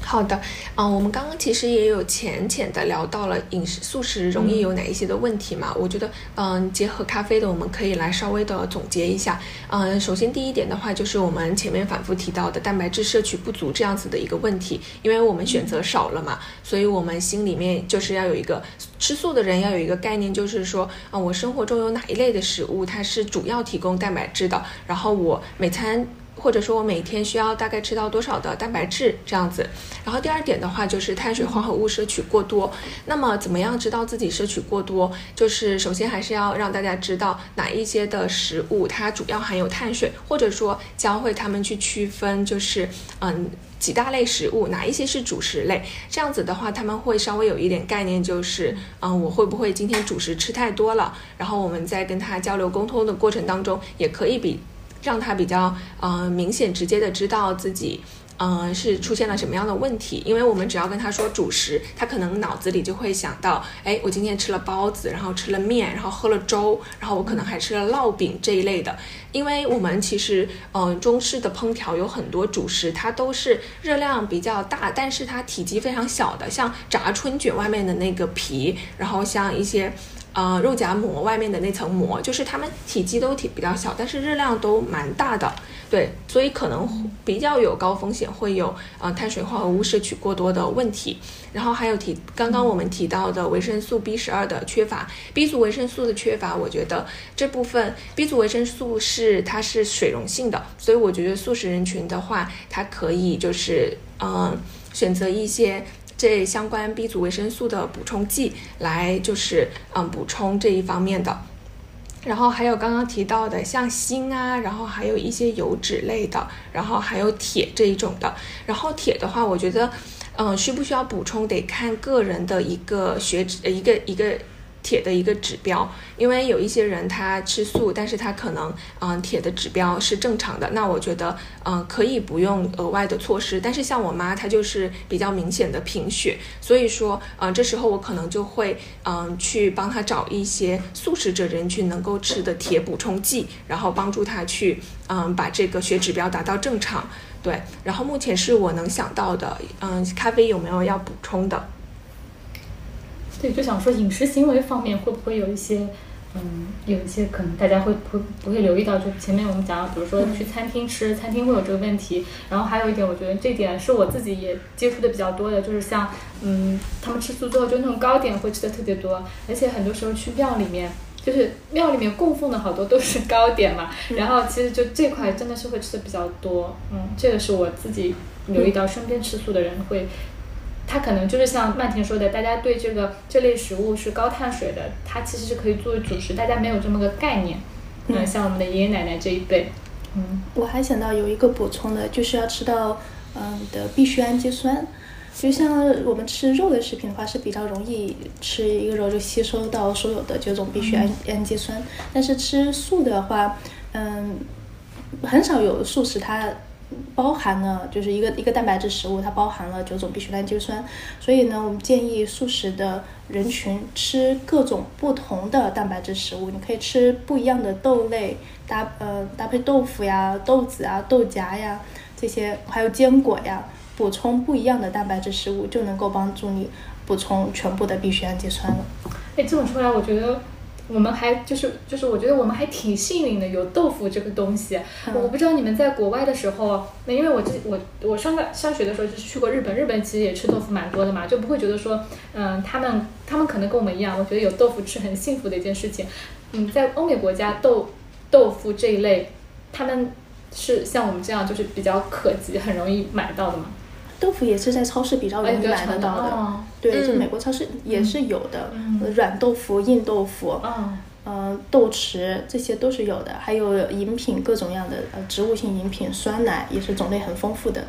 好的，嗯，我们刚刚其实也有浅浅的聊到了饮食素食容易有哪一些的问题嘛？我觉得，嗯，结合咖啡的，我们可以来稍微的总结一下。嗯，首先第一点的话，就是我们前面反复提到的蛋白质摄取不足这样子的一个问题，因为我们选择少了嘛，所以我们心里面就是要有一个吃素的人要有一个概念，就是说，啊，我生活中有哪一类的食物它是主要提供蛋白质的，然后我每餐。或者说我每天需要大概吃到多少的蛋白质这样子，然后第二点的话就是碳水化合物摄取过多。那么怎么样知道自己摄取过多？就是首先还是要让大家知道哪一些的食物它主要含有碳水，或者说教会他们去区分，就是嗯几大类食物哪一些是主食类。这样子的话他们会稍微有一点概念，就是嗯我会不会今天主食吃太多了？然后我们在跟他交流沟通的过程当中，也可以比。让他比较呃明显直接的知道自己嗯是出现了什么样的问题，因为我们只要跟他说主食，他可能脑子里就会想到，哎，我今天吃了包子，然后吃了面，然后喝了粥，然后我可能还吃了烙饼这一类的。因为我们其实嗯中式的烹调有很多主食，它都是热量比较大，但是它体积非常小的，像炸春卷外面的那个皮，然后像一些。呃，肉夹馍外面的那层膜，就是它们体积都挺比较小，但是热量都蛮大的，对，所以可能比较有高风险，会有呃碳水化合物摄取过多的问题。然后还有提刚刚我们提到的维生素 B 十二的缺乏，B 族维生素的缺乏，我觉得这部分 B 族维生素是它是水溶性的，所以我觉得素食人群的话，它可以就是嗯选择一些。这相关 B 族维生素的补充剂来就是嗯补充这一方面的，然后还有刚刚提到的像锌啊，然后还有一些油脂类的，然后还有铁这一种的。然后铁的话，我觉得嗯需不需要补充得看个人的一个血脂呃一个一个。铁的一个指标，因为有一些人他吃素，但是他可能嗯铁的指标是正常的，那我觉得嗯可以不用额外的措施。但是像我妈她就是比较明显的贫血，所以说嗯这时候我可能就会嗯去帮她找一些素食者人群能够吃的铁补充剂，然后帮助她去嗯把这个血指标达到正常。对，然后目前是我能想到的，嗯咖啡有没有要补充的？对，就想说饮食行为方面会不会有一些，嗯，有一些可能大家会不不会留意到，就前面我们讲，比如说去餐厅吃，餐厅会有这个问题。然后还有一点，我觉得这点是我自己也接触的比较多的，就是像，嗯，他们吃素之后，就那种糕点会吃的特别多，而且很多时候去庙里面，就是庙里面供奉的好多都是糕点嘛。然后其实就这块真的是会吃的比较多，嗯，这个是我自己留意到身边吃素的人会。它可能就是像曼婷说的，大家对这个这类食物是高碳水的，它其实是可以作为主食，大家没有这么个概念。嗯，像我们的爷爷奶奶这一辈。嗯，我还想到有一个补充的，就是要吃到嗯的必需氨基酸。就像我们吃肉的食品的话，是比较容易吃一个肉就吸收到所有的九种必需氨氨基酸，但是吃素的话，嗯，很少有素食它。包含了就是一个一个蛋白质食物，它包含了九种必需氨基酸，所以呢，我们建议素食的人群吃各种不同的蛋白质食物，你可以吃不一样的豆类搭呃搭配豆腐呀、豆子啊、豆荚呀这些，还有坚果呀，补充不一样的蛋白质食物，就能够帮助你补充全部的必需氨基酸了。哎，这么说来，我觉得。我们还就是就是，我觉得我们还挺幸运的，有豆腐这个东西。我不知道你们在国外的时候，那因为我这我我上个上学的时候就是去过日本，日本其实也吃豆腐蛮多的嘛，就不会觉得说，嗯，他们他们可能跟我们一样，我觉得有豆腐吃很幸福的一件事情。嗯，在欧美国家，豆豆腐这一类，他们是像我们这样就是比较可及，很容易买到的嘛。豆腐也是在超市比较容易买得到的，对，就美国超市也是有的，软豆腐、硬豆腐，嗯，豆豉这些都是有的，还有饮品各种样的呃植物性饮品，酸奶也是种类很丰富的。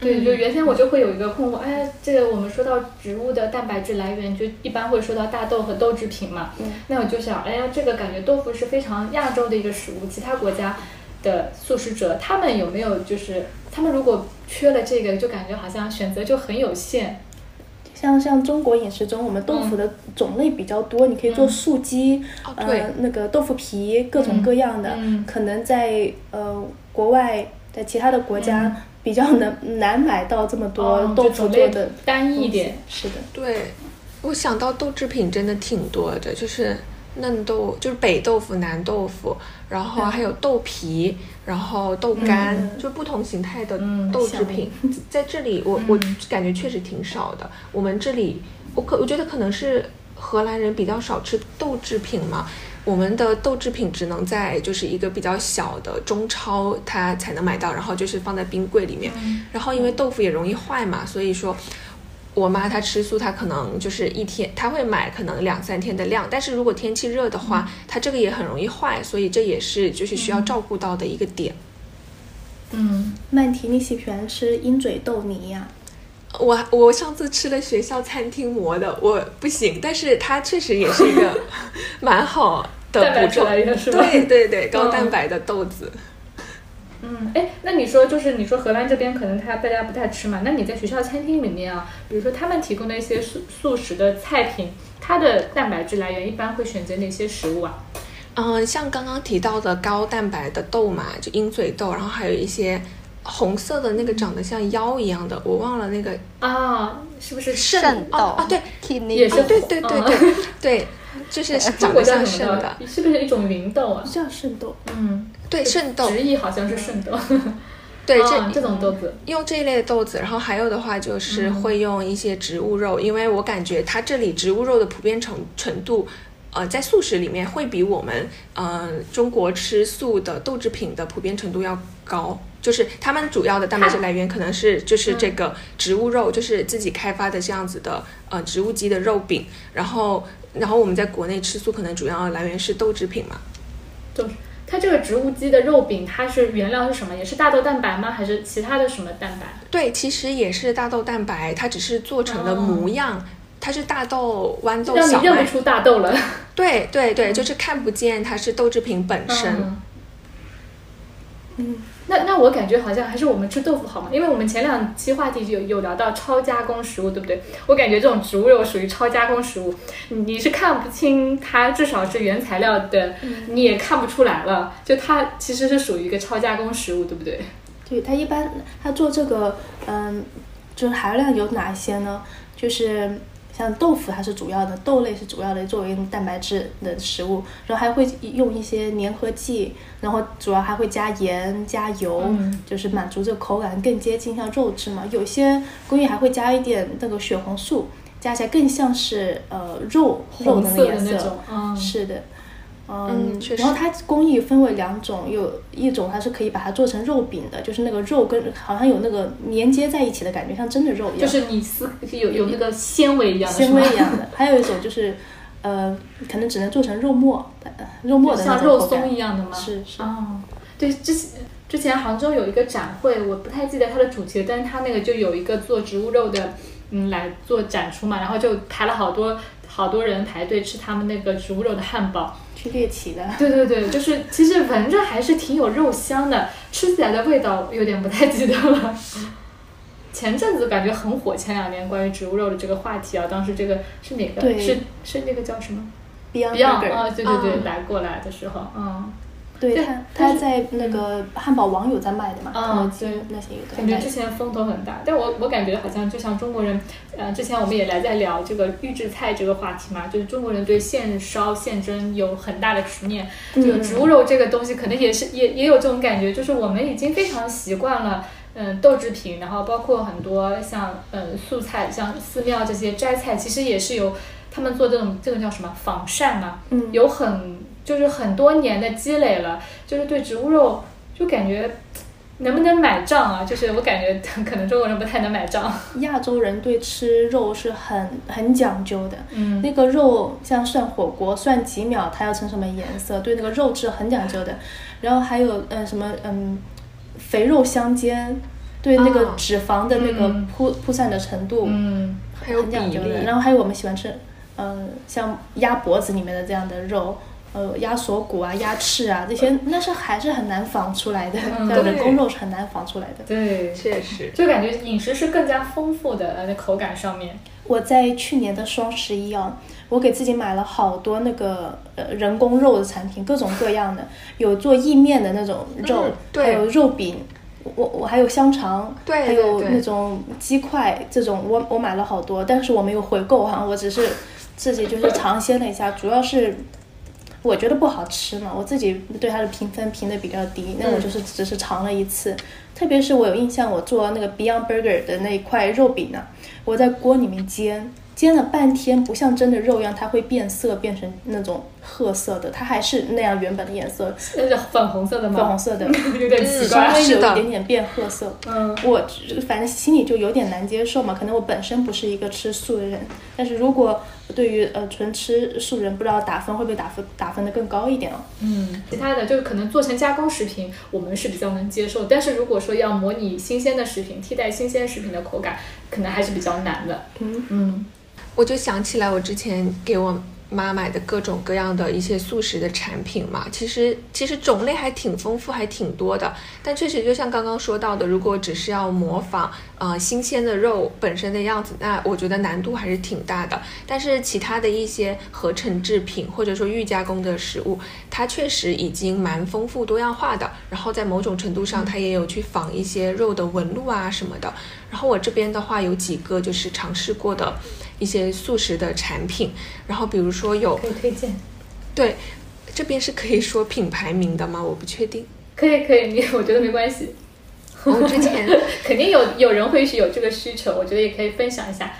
对，就原先我就会有一个困惑，哎，这个我们说到植物的蛋白质来源，就一般会说到大豆和豆制品嘛，那我就想，哎呀，这个感觉豆腐是非常亚洲的一个食物，其他国家的素食者他们有没有就是他们如果缺了这个，就感觉好像选择就很有限。像像中国饮食中，我们豆腐的种类比较多，你可以做素鸡，呃，那个豆腐皮，各种各样的。可能在呃国外，在其他的国家比较难难买到这么多豆腐做的单一点。是的，对，我想到豆制品真的挺多的，就是。嫩豆就是北豆腐、南豆腐，然后还有豆皮，然后豆干，就不同形态的豆制品，在这里我我感觉确实挺少的。我们这里，我可我觉得可能是荷兰人比较少吃豆制品嘛，我们的豆制品只能在就是一个比较小的中超它才能买到，然后就是放在冰柜里面，然后因为豆腐也容易坏嘛，所以说。我妈她吃素，她可能就是一天，她会买可能两三天的量。但是如果天气热的话，它这个也很容易坏，所以这也是就是需要照顾到的一个点。嗯，曼提，你喜不喜欢吃鹰嘴豆泥呀？我我上次吃了学校餐厅磨的，我不行，但是它确实也是一个 蛮好的 补充，对对对，高蛋白的豆子。嗯，哎，那你说就是你说荷兰这边可能他大家不太吃嘛？那你在学校餐厅里面啊，比如说他们提供的一些素素食的菜品，它的蛋白质来源一般会选择哪些食物啊？嗯，像刚刚提到的高蛋白的豆嘛，就鹰嘴豆，然后还有一些红色的那个长得像腰一样的，我忘了那个啊，是不是肾豆啊？对，也是对对对对对。就是长得像圣的，是不是一种芸豆啊？像圣豆，嗯，对，圣豆，直译好像是圣豆。对，这这种豆子。用这一类的豆子，然后还有的话就是会用一些植物肉，因为我感觉它这里植物肉的普遍程程度，呃，在素食里面会比我们嗯中国吃素的豆制品的普遍程度要高。就是他们主要的蛋白质来源可能是就是这个植物肉，就是自己开发的这样子的呃植物基的肉饼，然后然后我们在国内吃素可能主要来源是豆制品嘛。就是它这个植物基的肉饼，它是原料是什么？也是大豆蛋白吗？还是其他的什么蛋白？对，其实也是大豆蛋白，它只是做成的模样，它是大豆豌豆小麦。让你认不出大豆了。对对对，就是看不见它是豆制品本身。嗯。那那我感觉好像还是我们吃豆腐好嘛，因为我们前两期话题有有聊到超加工食物，对不对？我感觉这种植物肉属于超加工食物，你是看不清它，至少是原材料的，你也看不出来了，就它其实是属于一个超加工食物，对不对？对，它一般它做这个，嗯，就是含量有哪些呢？就是。像豆腐它是主要的，豆类是主要的作为蛋白质的食物，然后还会用一些粘合剂，然后主要还会加盐加油，就是满足这个口感更接近像肉质嘛。有些工艺还会加一点那个血红素，加起来更像是呃肉肉的颜色，是的。嗯，然后它工艺分为两种，有一种它是可以把它做成肉饼的，就是那个肉跟好像有那个连接在一起的感觉，像真的肉一样。就是你撕有有那个纤维一样的。纤维一样的，还有一种就是，呃，可能只能做成肉末，肉末的像肉松一样的吗？是是。哦，对，之前之前杭州有一个展会，我不太记得它的主题，但是它那个就有一个做植物肉的，嗯，来做展出嘛，然后就排了好多好多人排队吃他们那个植物肉的汉堡。猎奇的，对对对，就是其实闻着还是挺有肉香的，吃起来的味道有点不太记得了。前阵子感觉很火，前两年关于植物肉的这个话题啊，当时这个是哪个？是是那个叫什么？Beyond 啊，对对对，来过来的时候，嗯。对他，他在那个汉堡王有在卖的嘛？嗯，对，那些有感觉之前风头很大，但我我感觉好像就像中国人，呃，之前我们也来在聊这个预制菜这个话题嘛，就是中国人对现烧现蒸有很大的执念。就植物肉这个东西，可能也是也也有这种感觉，就是我们已经非常习惯了，嗯，豆制品，然后包括很多像嗯素菜，像寺庙这些斋菜，其实也是有他们做这种这种叫什么仿膳嘛，嗯，有很。就是很多年的积累了，就是对植物肉就感觉能不能买账啊？就是我感觉 可能中国人不太能买账。亚洲人对吃肉是很很讲究的，嗯，那个肉像涮火锅，涮几秒它要成什么颜色，对那个肉质很讲究的。然后还有嗯什么嗯肥肉相间，对那个脂肪的那个铺铺散的程度，嗯，很讲究的。然后还有我们喜欢吃嗯像鸭脖子里面的这样的肉。呃鸭锁骨啊、鸭翅啊这些，那是还是很难仿出来的，嗯人工肉是很难仿出来的。对，确实，就感觉饮食是更加丰富的，那，口感上面。我在去年的双十一啊，我给自己买了好多那个呃人工肉的产品，各种各样的，有做意面的那种肉，嗯对还有肉饼，我我还有香肠，对还有那种鸡块，这种我我买了好多，但是我没有回购哈，我只是自己就是尝鲜了一下，主要是。我觉得不好吃嘛，我自己对它的评分评的比较低，那我就是只是尝了一次。特别是我有印象，我做那个 Beyond Burger 的那一块肉饼呢，我在锅里面煎，煎了半天，不像真的肉一样，它会变色，变成那种褐色的，它还是那样原本的颜色，那是粉红色的吗？粉红色的，有点奇稍怪。微有是的一点点变褐色。嗯，我反正心里就有点难接受嘛，可能我本身不是一个吃素的人，但是如果对于呃纯吃素人，不知道打分会不会打分打分的更高一点哦。嗯，其他的就是可能做成加工食品，我们是比较能接受。但是如果说要模拟新鲜的食品，替代新鲜食品的口感，可能还是比较难的。嗯嗯，我就想起来我之前给我妈买的各种各样的一些素食的产品嘛，其实其实种类还挺丰富，还挺多的。但确实就像刚刚说到的，如果只是要模仿呃新鲜的肉本身的样子，那我觉得难度还是挺大的。但是其他的一些合成制品或者说预加工的食物，它确实已经蛮丰富多样化的。然后在某种程度上，它也有去仿一些肉的纹路啊什么的。然后我这边的话有几个就是尝试过的一些素食的产品，然后比如说有可以推荐。对，这边是可以说品牌名的吗？我不确定。可以可以，你我觉得没关系。我之前 肯定有有人会是有这个需求，我觉得也可以分享一下。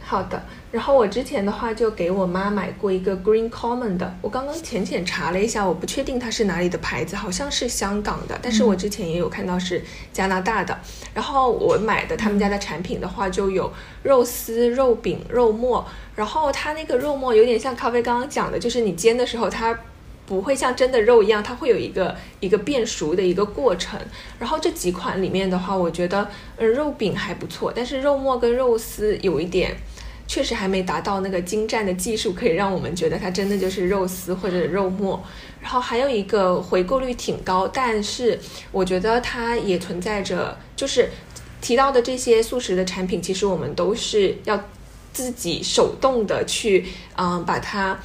好的，然后我之前的话就给我妈买过一个 Green Common 的，我刚刚浅浅查了一下，我不确定它是哪里的牌子，好像是香港的，但是我之前也有看到是加拿大的。然后我买的他们家的产品的话，就有肉丝、肉饼、肉末，然后它那个肉末有点像咖啡刚刚讲的，就是你煎的时候它。不会像真的肉一样，它会有一个一个变熟的一个过程。然后这几款里面的话，我觉得，嗯，肉饼还不错，但是肉末跟肉丝有一点，确实还没达到那个精湛的技术，可以让我们觉得它真的就是肉丝或者肉末。然后还有一个回购率挺高，但是我觉得它也存在着，就是提到的这些素食的产品，其实我们都是要自己手动的去，嗯，把它。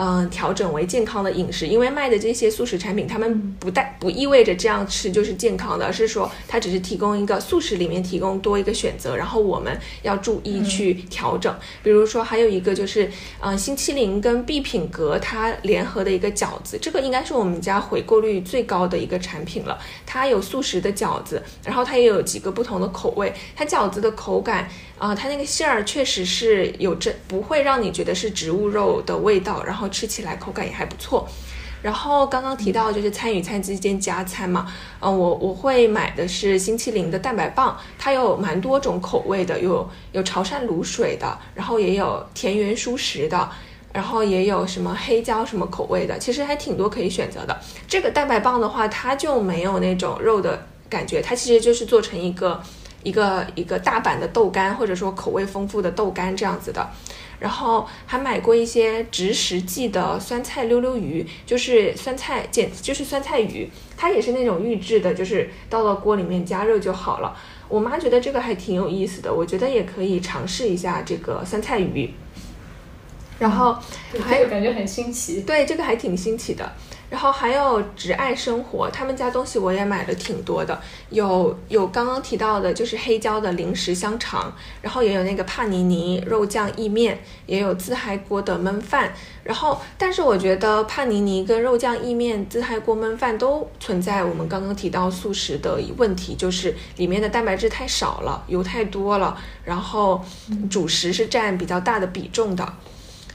嗯，调整为健康的饮食，因为卖的这些素食产品，他们不带不意味着这样吃就是健康的，而是说它只是提供一个素食里面提供多一个选择，然后我们要注意去调整。比如说还有一个就是，嗯，星期零跟必品阁它联合的一个饺子，这个应该是我们家回购率最高的一个产品了。它有素食的饺子，然后它也有几个不同的口味，它饺子的口感。啊，它那个馅儿确实是有这不会让你觉得是植物肉的味道，然后吃起来口感也还不错。然后刚刚提到就是餐与餐之间加餐嘛，嗯，我我会买的是新七零的蛋白棒，它有蛮多种口味的，有有潮汕卤水的，然后也有田园蔬食的，然后也有什么黑椒什么口味的，其实还挺多可以选择的。这个蛋白棒的话，它就没有那种肉的感觉，它其实就是做成一个。一个一个大版的豆干，或者说口味丰富的豆干这样子的，然后还买过一些植食记的酸菜溜溜鱼，就是酸菜简就是酸菜鱼，它也是那种预制的，就是倒到锅里面加热就好了。我妈觉得这个还挺有意思的，我觉得也可以尝试一下这个酸菜鱼。然后还有感觉很新奇，对这个还挺新奇的。然后还有挚爱生活，他们家东西我也买了挺多的，有有刚刚提到的，就是黑椒的零食香肠，然后也有那个帕尼尼肉酱意面，也有自嗨锅的焖饭。然后，但是我觉得帕尼尼跟肉酱意面、自嗨锅焖饭都存在我们刚刚提到素食的问题，就是里面的蛋白质太少了，油太多了，然后主食是占比较大的比重的。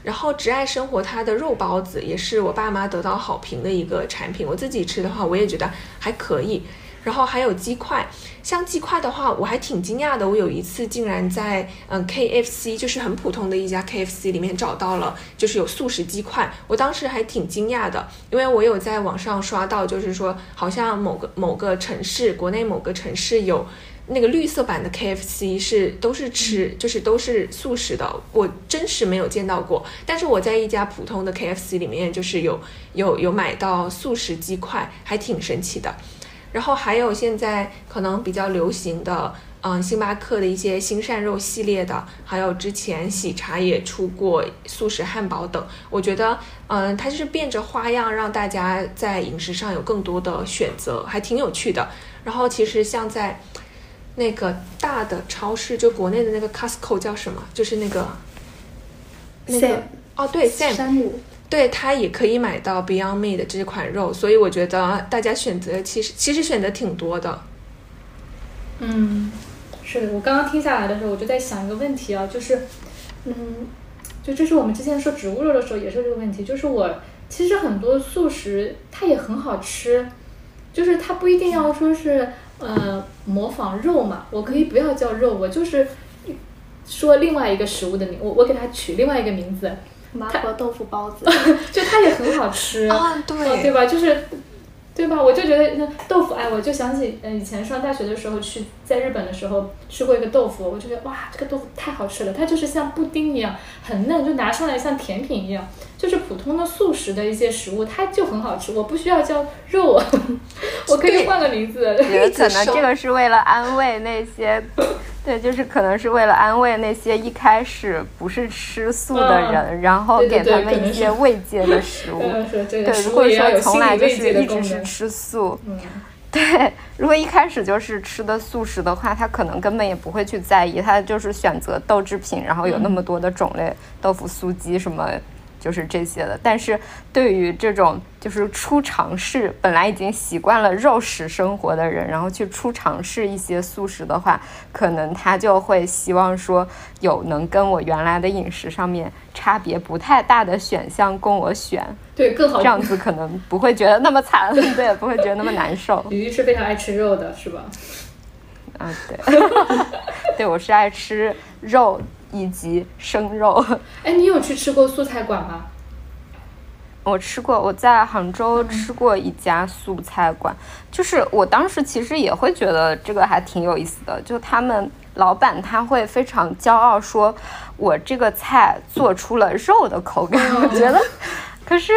然后挚爱生活它的肉包子也是我爸妈得到好评的一个产品，我自己吃的话我也觉得还可以。然后还有鸡块，像鸡块的话我还挺惊讶的，我有一次竟然在嗯 KFC 就是很普通的一家 KFC 里面找到了，就是有素食鸡块，我当时还挺惊讶的，因为我有在网上刷到，就是说好像某个某个城市，国内某个城市有。那个绿色版的 KFC 是都是吃，就是都是素食的，我真实没有见到过。但是我在一家普通的 KFC 里面，就是有有有买到素食鸡块，还挺神奇的。然后还有现在可能比较流行的，嗯，星巴克的一些新善肉系列的，还有之前喜茶也出过素食汉堡等。我觉得，嗯，它就是变着花样让大家在饮食上有更多的选择，还挺有趣的。然后其实像在那个大的超市，就国内的那个 Costco 叫什么？就是那个那个哦，对，Sam 山姆，对，它也可以买到 Beyond Meat 的这款肉，所以我觉得大家选择其实其实选择挺多的。嗯，是的，我刚刚听下来的时候，我就在想一个问题啊，就是，嗯，就这是我们之前说植物肉的时候也是这个问题，就是我其实很多素食它也很好吃，就是它不一定要说是。呃，模仿肉嘛，我可以不要叫肉，我就是说另外一个食物的名，我我给它取另外一个名字，麻婆豆腐包子，就它也很好吃 啊，对，对吧？就是。对吧？我就觉得那豆腐，哎，我就想起，嗯，以前上大学的时候去在日本的时候吃过一个豆腐，我就觉得哇，这个豆腐太好吃了，它就是像布丁一样很嫩，就拿上来像甜品一样，就是普通的素食的一些食物，它就很好吃，我不需要叫肉，我可以换个名字。也可能这个是为了安慰那些。对，就是可能是为了安慰那些一开始不是吃素的人，然后给他们一些慰藉的食物。对，如果说从来就是一直是吃素，对，如果一开始就是吃的素食的话，他可能根本也不会去在意，他就是选择豆制品，然后有那么多的种类，豆腐、酥鸡什么。就是这些的，但是对于这种就是初尝试，本来已经习惯了肉食生活的人，然后去初尝试一些素食的话，可能他就会希望说有能跟我原来的饮食上面差别不太大的选项供我选，对，更好，这样子可能不会觉得那么惨，对，不会觉得那么难受。鱼是非常爱吃肉的，是吧？啊，对，对我是爱吃肉。以及生肉，哎，你有去吃过素菜馆吗？我吃过，我在杭州吃过一家素菜馆，就是我当时其实也会觉得这个还挺有意思的，就他们老板他会非常骄傲说，我这个菜做出了肉的口感，我觉得，可是。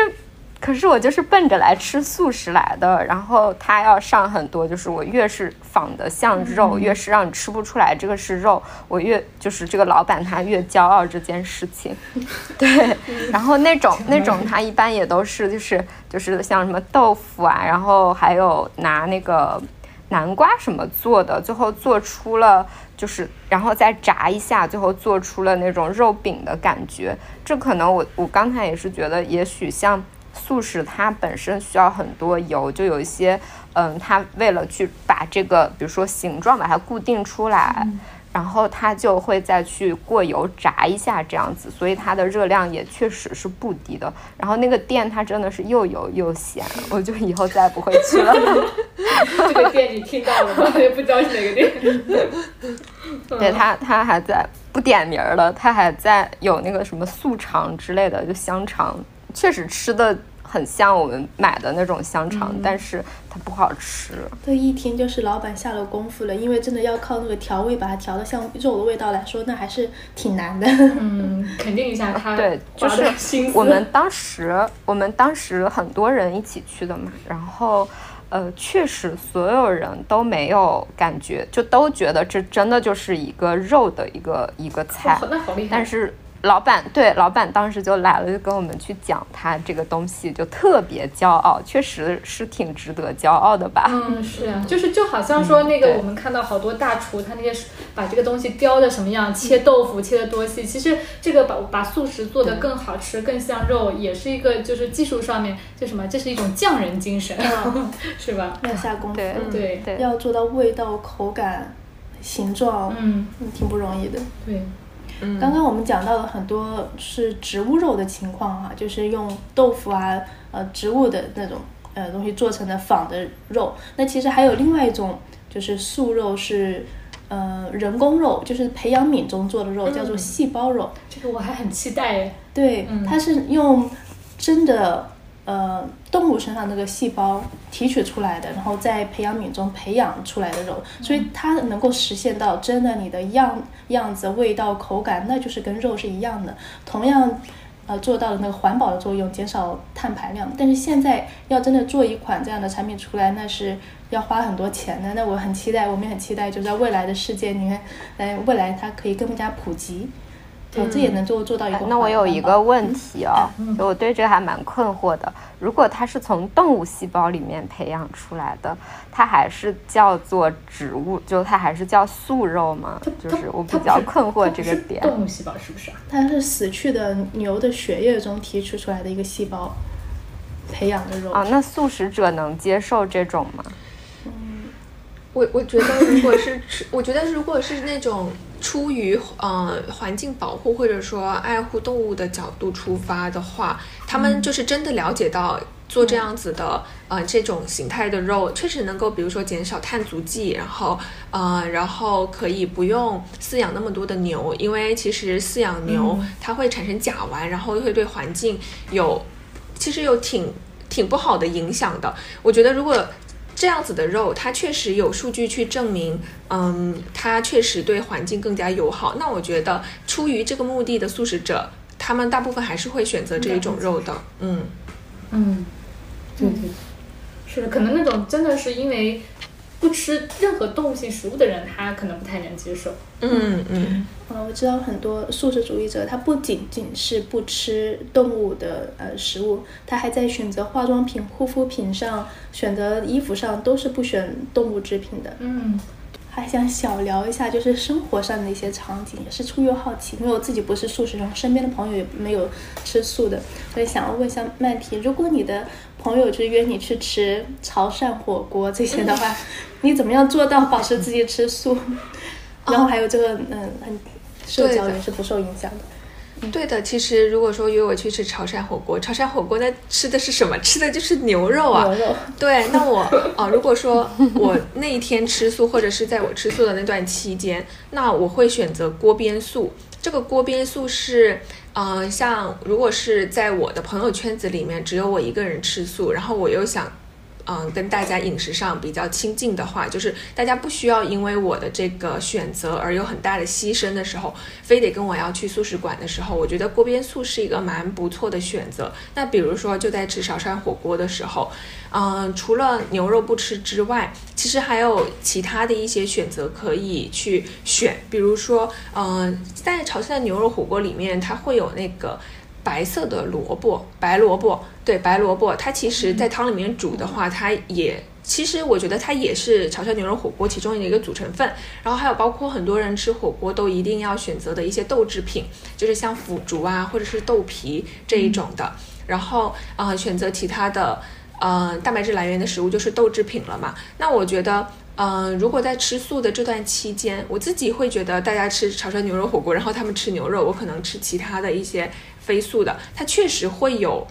可是我就是奔着来吃素食来的，然后他要上很多，就是我越是仿的像肉，越是让你吃不出来这个是肉，我越就是这个老板他越骄傲这件事情。对，然后那种那种他一般也都是就是就是像什么豆腐啊，然后还有拿那个南瓜什么做的，最后做出了就是然后再炸一下，最后做出了那种肉饼的感觉。这可能我我刚才也是觉得，也许像。素食它本身需要很多油，就有一些，嗯，它为了去把这个，比如说形状把它固定出来，然后它就会再去过油炸一下这样子，所以它的热量也确实是不低的。然后那个店它真的是又油又咸，我就以后再也不会去了。这个店你听到了吗？也不知道是哪个店。对他，他还在不点名了，他还在有那个什么素肠之类的，就香肠。确实吃的很像我们买的那种香肠，但是它不好吃。这一听就是老板下了功夫了，因为真的要靠那个调味把它调的像肉的味道来说，那还是挺难的。嗯，肯定一下他对，就是我们当时我们当时很多人一起去的嘛，然后呃，确实所有人都没有感觉，就都觉得这真的就是一个肉的一个一个菜，那好厉害，但是。老板对老板当时就来了，就跟我们去讲他这个东西，就特别骄傲，确实是挺值得骄傲的吧？嗯，是啊，就是就好像说那个我们看到好多大厨，他那些把这个东西雕的什么样，切豆腐切的多细，其实这个把把素食做的更好吃，更像肉，也是一个就是技术上面就什么，这是一种匠人精神，是吧？要下功夫，对对，要做到味道、口感、形状，嗯，挺不容易的，对。刚刚我们讲到了很多是植物肉的情况哈，就是用豆腐啊，呃，植物的那种呃东西做成的仿的肉。那其实还有另外一种，就是素肉是呃人工肉，就是培养皿中做的肉，叫做细胞肉。这个我还很期待。对，它是用真的呃动物身上那个细胞提取出来的，然后在培养皿中培养出来的肉，所以它能够实现到真的你的样样子、味道、口感，那就是跟肉是一样的。同样。呃，做到了那个环保的作用，减少碳排量。但是现在要真的做一款这样的产品出来，那是要花很多钱的。那我很期待，我们也很期待，就在未来的世界里面，来，未来它可以更加普及。这也能做做到一个。那我有一个问题啊，我对这个还蛮困惑的。如果它是从动物细胞里面培养出来的，它还是叫做植物，就它还是叫素肉吗？就是我比较困惑这个点。动物细胞是不是啊？它是死去的牛的血液中提取出来的一个细胞培养的肉啊。那素食者能接受这种吗？嗯，我我觉得如果是吃，我觉得如果是那种。出于呃环境保护或者说爱护动物的角度出发的话，他们就是真的了解到做这样子的呃这种形态的肉，确实能够比如说减少碳足迹，然后呃然后可以不用饲养那么多的牛，因为其实饲养牛它会产生甲烷，然后会对环境有其实有挺挺不好的影响的。我觉得如果这样子的肉，它确实有数据去证明，嗯，它确实对环境更加友好。那我觉得，出于这个目的的素食者，他们大部分还是会选择这一种肉的。嗯嗯，对对，是的，可能那种真的是因为。不吃任何动物性食物的人，他可能不太能接受。嗯嗯。呃，我知道很多素食主义者，他不仅仅是不吃动物的呃食物，他还在选择化妆品、护肤品上、选择衣服上都是不选动物制品的。嗯。还想小聊一下，就是生活上的一些场景，也是出于好奇，因为我自己不是素食者，身边的朋友也没有吃素的，所以想要问一下曼提，如果你的朋友就约你去吃潮汕火锅这些的话，你怎么样做到保持自己吃素？然后还有这个，嗯，很社交也是不受影响的。对的，其实如果说约我去吃潮汕火锅，潮汕火锅那吃的是什么？吃的就是牛肉啊。牛肉。对，那我啊，如果说 我那一天吃素，或者是在我吃素的那段期间，那我会选择锅边素。这个锅边素是，嗯，像如果是在我的朋友圈子里面，只有我一个人吃素，然后我又想。嗯，跟大家饮食上比较亲近的话，就是大家不需要因为我的这个选择而有很大的牺牲的时候，非得跟我要去素食馆的时候，我觉得锅边素是一个蛮不错的选择。那比如说就在吃潮汕火锅的时候，嗯，除了牛肉不吃之外，其实还有其他的一些选择可以去选，比如说，嗯，在潮汕牛肉火锅里面，它会有那个。白色的萝卜，白萝卜，对，白萝卜，它其实，在汤里面煮的话，它也，其实我觉得它也是潮汕牛肉火锅其中的一个组成分。然后还有包括很多人吃火锅都一定要选择的一些豆制品，就是像腐竹啊，或者是豆皮这一种的。然后啊，选择其他的，呃，蛋白质来源的食物就是豆制品了嘛。那我觉得。嗯，如果在吃素的这段期间，我自己会觉得大家吃潮汕牛肉火锅，然后他们吃牛肉，我可能吃其他的一些非素的，它确实会有，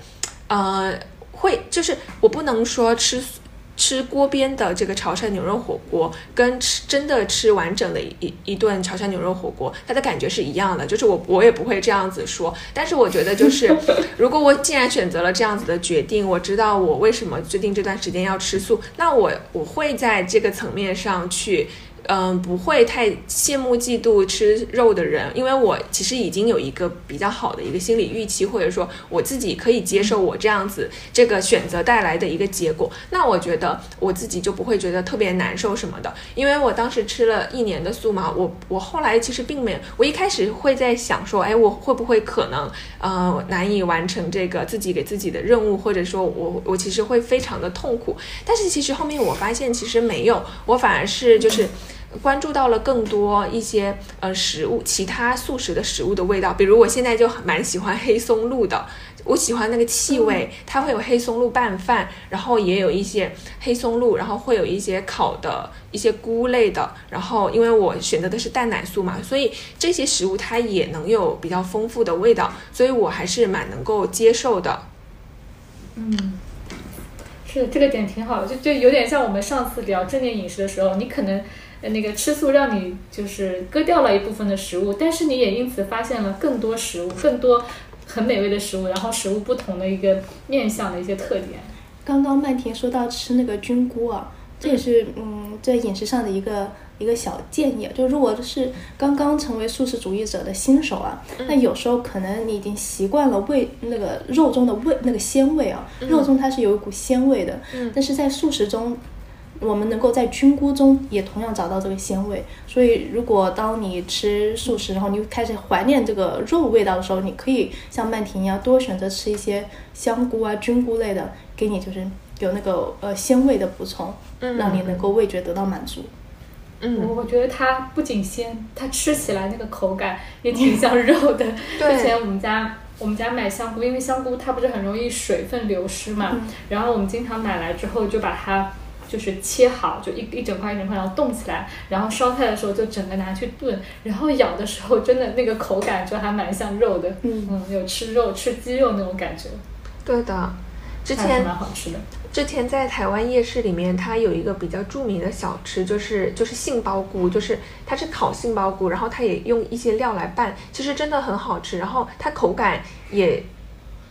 呃，会就是我不能说吃素。吃锅边的这个潮汕牛肉火锅，跟吃真的吃完整的一一顿潮汕牛肉火锅，它的感觉是一样的。就是我我也不会这样子说，但是我觉得就是，如果我既然选择了这样子的决定，我知道我为什么最近这段时间要吃素，那我我会在这个层面上去。嗯，不会太羡慕嫉妒吃肉的人，因为我其实已经有一个比较好的一个心理预期，或者说我自己可以接受我这样子这个选择带来的一个结果。那我觉得我自己就不会觉得特别难受什么的，因为我当时吃了一年的素嘛，我我后来其实并没有，我一开始会在想说，哎，我会不会可能呃难以完成这个自己给自己的任务，或者说我我其实会非常的痛苦。但是其实后面我发现其实没有，我反而是就是。关注到了更多一些呃食物，其他素食的食物的味道，比如我现在就蛮喜欢黑松露的，我喜欢那个气味，它会有黑松露拌饭，然后也有一些黑松露，然后会有一些烤的一些菇类的，然后因为我选择的是蛋奶素嘛，所以这些食物它也能有比较丰富的味道，所以我还是蛮能够接受的。嗯，是这个点挺好的，就就有点像我们上次聊正念饮食的时候，你可能。那个吃素让你就是割掉了一部分的食物，但是你也因此发现了更多食物，更多很美味的食物，然后食物不同的一个面相的一些特点。刚刚曼婷说到吃那个菌菇啊，这也是嗯在饮食上的一个一个小建议，就如果是刚刚成为素食主义者的新手啊，那有时候可能你已经习惯了味那个肉中的味那个鲜味啊，肉中它是有一股鲜味的，但是在素食中。我们能够在菌菇中也同样找到这个鲜味，所以如果当你吃素食，然后你开始怀念这个肉味道的时候，你可以像曼婷一样多选择吃一些香菇啊、菌菇类的，给你就是有那个呃鲜味的补充，让你能够味觉得到满足。嗯，我觉得它不仅鲜，它吃起来那个口感也挺像肉的。之前我们家我们家买香菇，因为香菇它不是很容易水分流失嘛，然后我们经常买来之后就把它。就是切好，就一一整块一整块，然后冻起来，然后烧菜的时候就整个拿去炖，然后咬的时候真的那个口感就还蛮像肉的，嗯嗯，有吃肉吃鸡肉那种感觉。对的，之前蛮好吃的。之前在台湾夜市里面，它有一个比较著名的小吃，就是就是杏鲍菇，就是它是烤杏鲍菇，然后它也用一些料来拌，其实真的很好吃，然后它口感也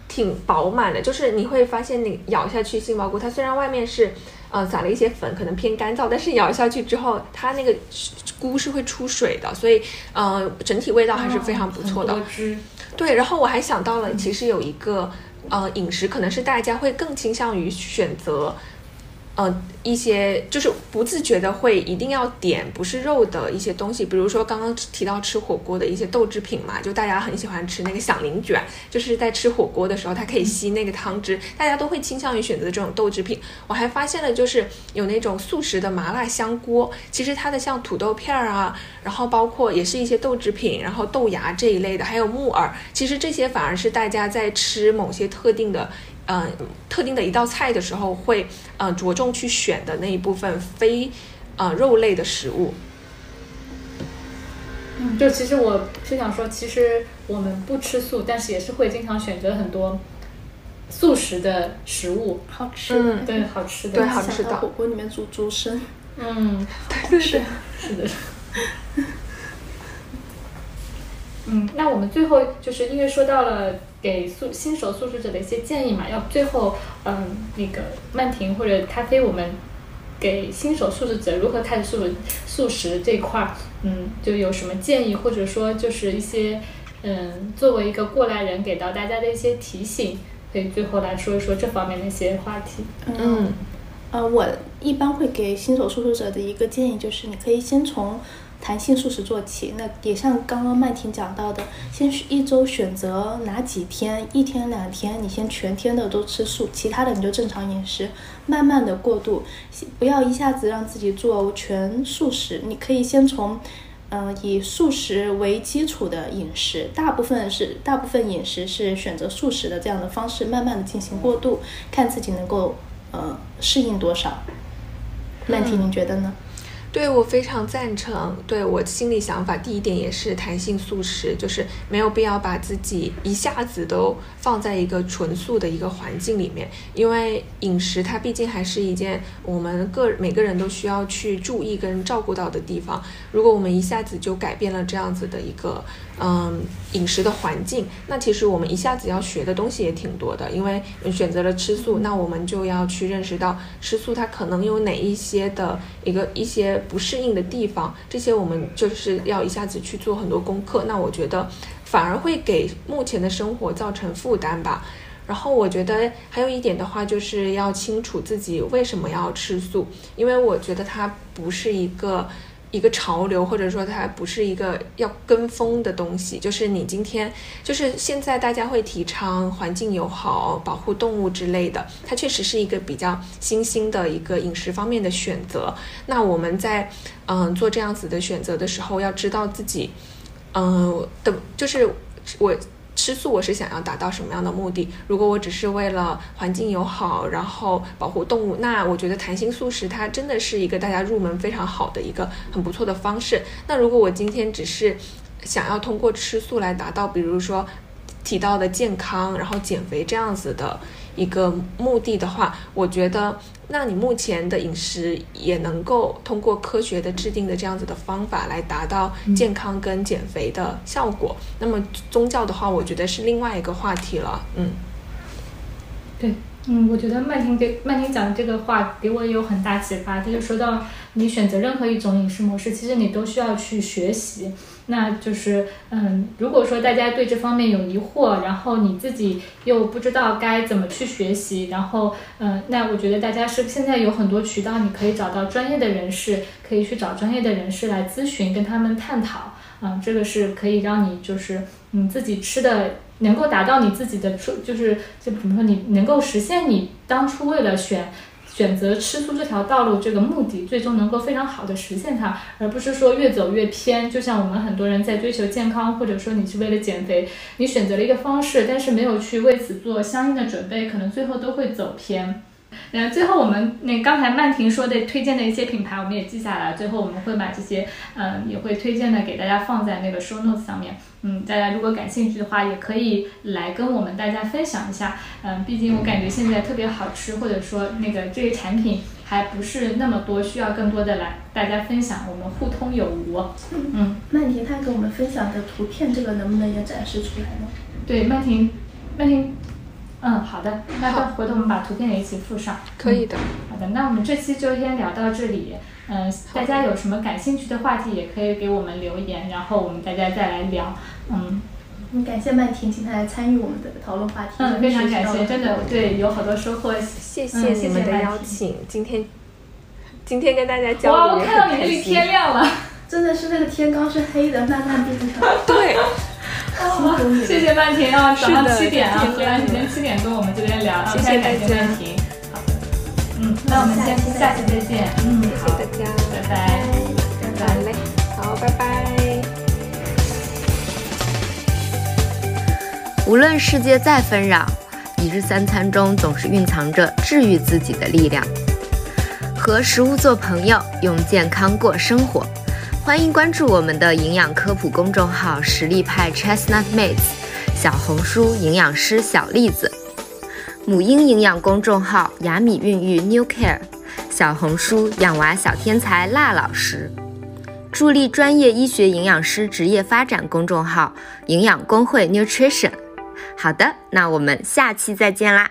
挺饱满的，就是你会发现你咬下去杏鲍菇，它虽然外面是。呃，撒了一些粉，可能偏干燥，但是咬下去之后，它那个菇是会出水的，所以呃，整体味道还是非常不错的。对，然后我还想到了，其实有一个呃饮食，可能是大家会更倾向于选择。呃，一些就是不自觉的会一定要点不是肉的一些东西，比如说刚刚提到吃火锅的一些豆制品嘛，就大家很喜欢吃那个响铃卷，就是在吃火锅的时候它可以吸那个汤汁，大家都会倾向于选择这种豆制品。我还发现了，就是有那种素食的麻辣香锅，其实它的像土豆片儿啊，然后包括也是一些豆制品，然后豆芽这一类的，还有木耳，其实这些反而是大家在吃某些特定的。嗯，特定的一道菜的时候会，嗯，着重去选的那一部分非，呃，肉类的食物。嗯，就其实我是想说，其实我们不吃素，但是也是会经常选择很多素食的食物，好吃，对，好吃的，对，好吃的火锅里面煮猪身，嗯，对，是是的。嗯，那我们最后就是因为说到了。给素新手素食者的一些建议嘛，要最后，嗯，那个曼婷或者咖啡，我们给新手素食者如何开始素素食这块儿，嗯，就有什么建议，或者说就是一些，嗯，作为一个过来人给到大家的一些提醒，可以最后来说一说这方面的一些话题。嗯，呃，我一般会给新手素食者的一个建议就是，你可以先从。弹性素食做起，那也像刚刚曼婷讲到的，先一周选择哪几天，一天两天，你先全天的都吃素，其他的你就正常饮食，慢慢的过渡，不要一下子让自己做全素食。你可以先从，嗯，以素食为基础的饮食，大部分是大部分饮食是选择素食的这样的方式，慢慢的进行过渡，看自己能够呃适应多少。曼婷，您觉得呢？对我非常赞成，对我心里想法，第一点也是弹性素食，就是没有必要把自己一下子都放在一个纯素的一个环境里面，因为饮食它毕竟还是一件我们个每个人都需要去注意跟照顾到的地方。如果我们一下子就改变了这样子的一个。嗯，饮食的环境，那其实我们一下子要学的东西也挺多的，因为选择了吃素，那我们就要去认识到吃素它可能有哪一些的一个一些不适应的地方，这些我们就是要一下子去做很多功课。那我觉得反而会给目前的生活造成负担吧。然后我觉得还有一点的话，就是要清楚自己为什么要吃素，因为我觉得它不是一个。一个潮流，或者说它不是一个要跟风的东西，就是你今天，就是现在大家会提倡环境友好、保护动物之类的，它确实是一个比较新兴的一个饮食方面的选择。那我们在嗯做这样子的选择的时候，要知道自己嗯的，就是我。吃素我是想要达到什么样的目的？如果我只是为了环境友好，然后保护动物，那我觉得弹性素食它真的是一个大家入门非常好的一个很不错的方式。那如果我今天只是想要通过吃素来达到，比如说提到的健康，然后减肥这样子的一个目的的话，我觉得，那你目前的饮食也能够通过科学的制定的这样子的方法来达到健康跟减肥的效果。那么宗教的话，我觉得是另外一个话题了。嗯，对。嗯，我觉得曼婷给曼婷讲的这个话给我也有很大启发。他就说到，你选择任何一种饮食模式，其实你都需要去学习。那就是，嗯，如果说大家对这方面有疑惑，然后你自己又不知道该怎么去学习，然后，嗯，那我觉得大家是现在有很多渠道，你可以找到专业的人士，可以去找专业的人士来咨询，跟他们探讨。嗯，这个是可以让你就是你自己吃的。能够达到你自己的出，就是就比如说你能够实现你当初为了选选择吃素这条道路这个目的，最终能够非常好的实现它，而不是说越走越偏。就像我们很多人在追求健康，或者说你是为了减肥，你选择了一个方式，但是没有去为此做相应的准备，可能最后都会走偏。那最后我们那刚才曼婷说的推荐的一些品牌，我们也记下来。最后我们会把这些嗯也会推荐的给大家放在那个 show notes 上面。嗯，大家如果感兴趣的话，也可以来跟我们大家分享一下。嗯，毕竟我感觉现在特别好吃，或者说那个这些产品还不是那么多，需要更多的来大家分享，我们互通有无。嗯，曼婷她给我们分享的图片，这个能不能也展示出来呢？对，曼婷，曼婷。嗯，好的，那回头我们把图片也一起附上。可以的。好的，那我们这期就先聊到这里。嗯，大家有什么感兴趣的话题，也可以给我们留言，然后我们大家再来聊。嗯，嗯，感谢曼婷今天来参与我们的讨论话题。嗯，非常感谢，真的对，有好多收获。谢谢你们的邀请，今天今天跟大家交流哇，我看到你那里天亮了，真的是那个天刚是黑的，慢慢变成。对。谢谢曼婷啊，早上七点啊，荷兰时间七点跟，我们这边聊，谢谢感谢曼婷。好的，嗯，那我们下期下期再见，嗯，谢谢大家，拜拜，拜拜嘞，好，拜拜。无论世界再纷扰，一日三餐中总是蕴藏着治愈自己的力量。和食物做朋友，用健康过生活。欢迎关注我们的营养科普公众号“实力派 Chestnut 妹子”，小红书营养师小栗子，母婴营养公众号“雅米孕育 New Care”，小红书养娃小天才辣老师，助力专业医学营养师职业发展公众号“营养工会 Nutrition”。好的，那我们下期再见啦！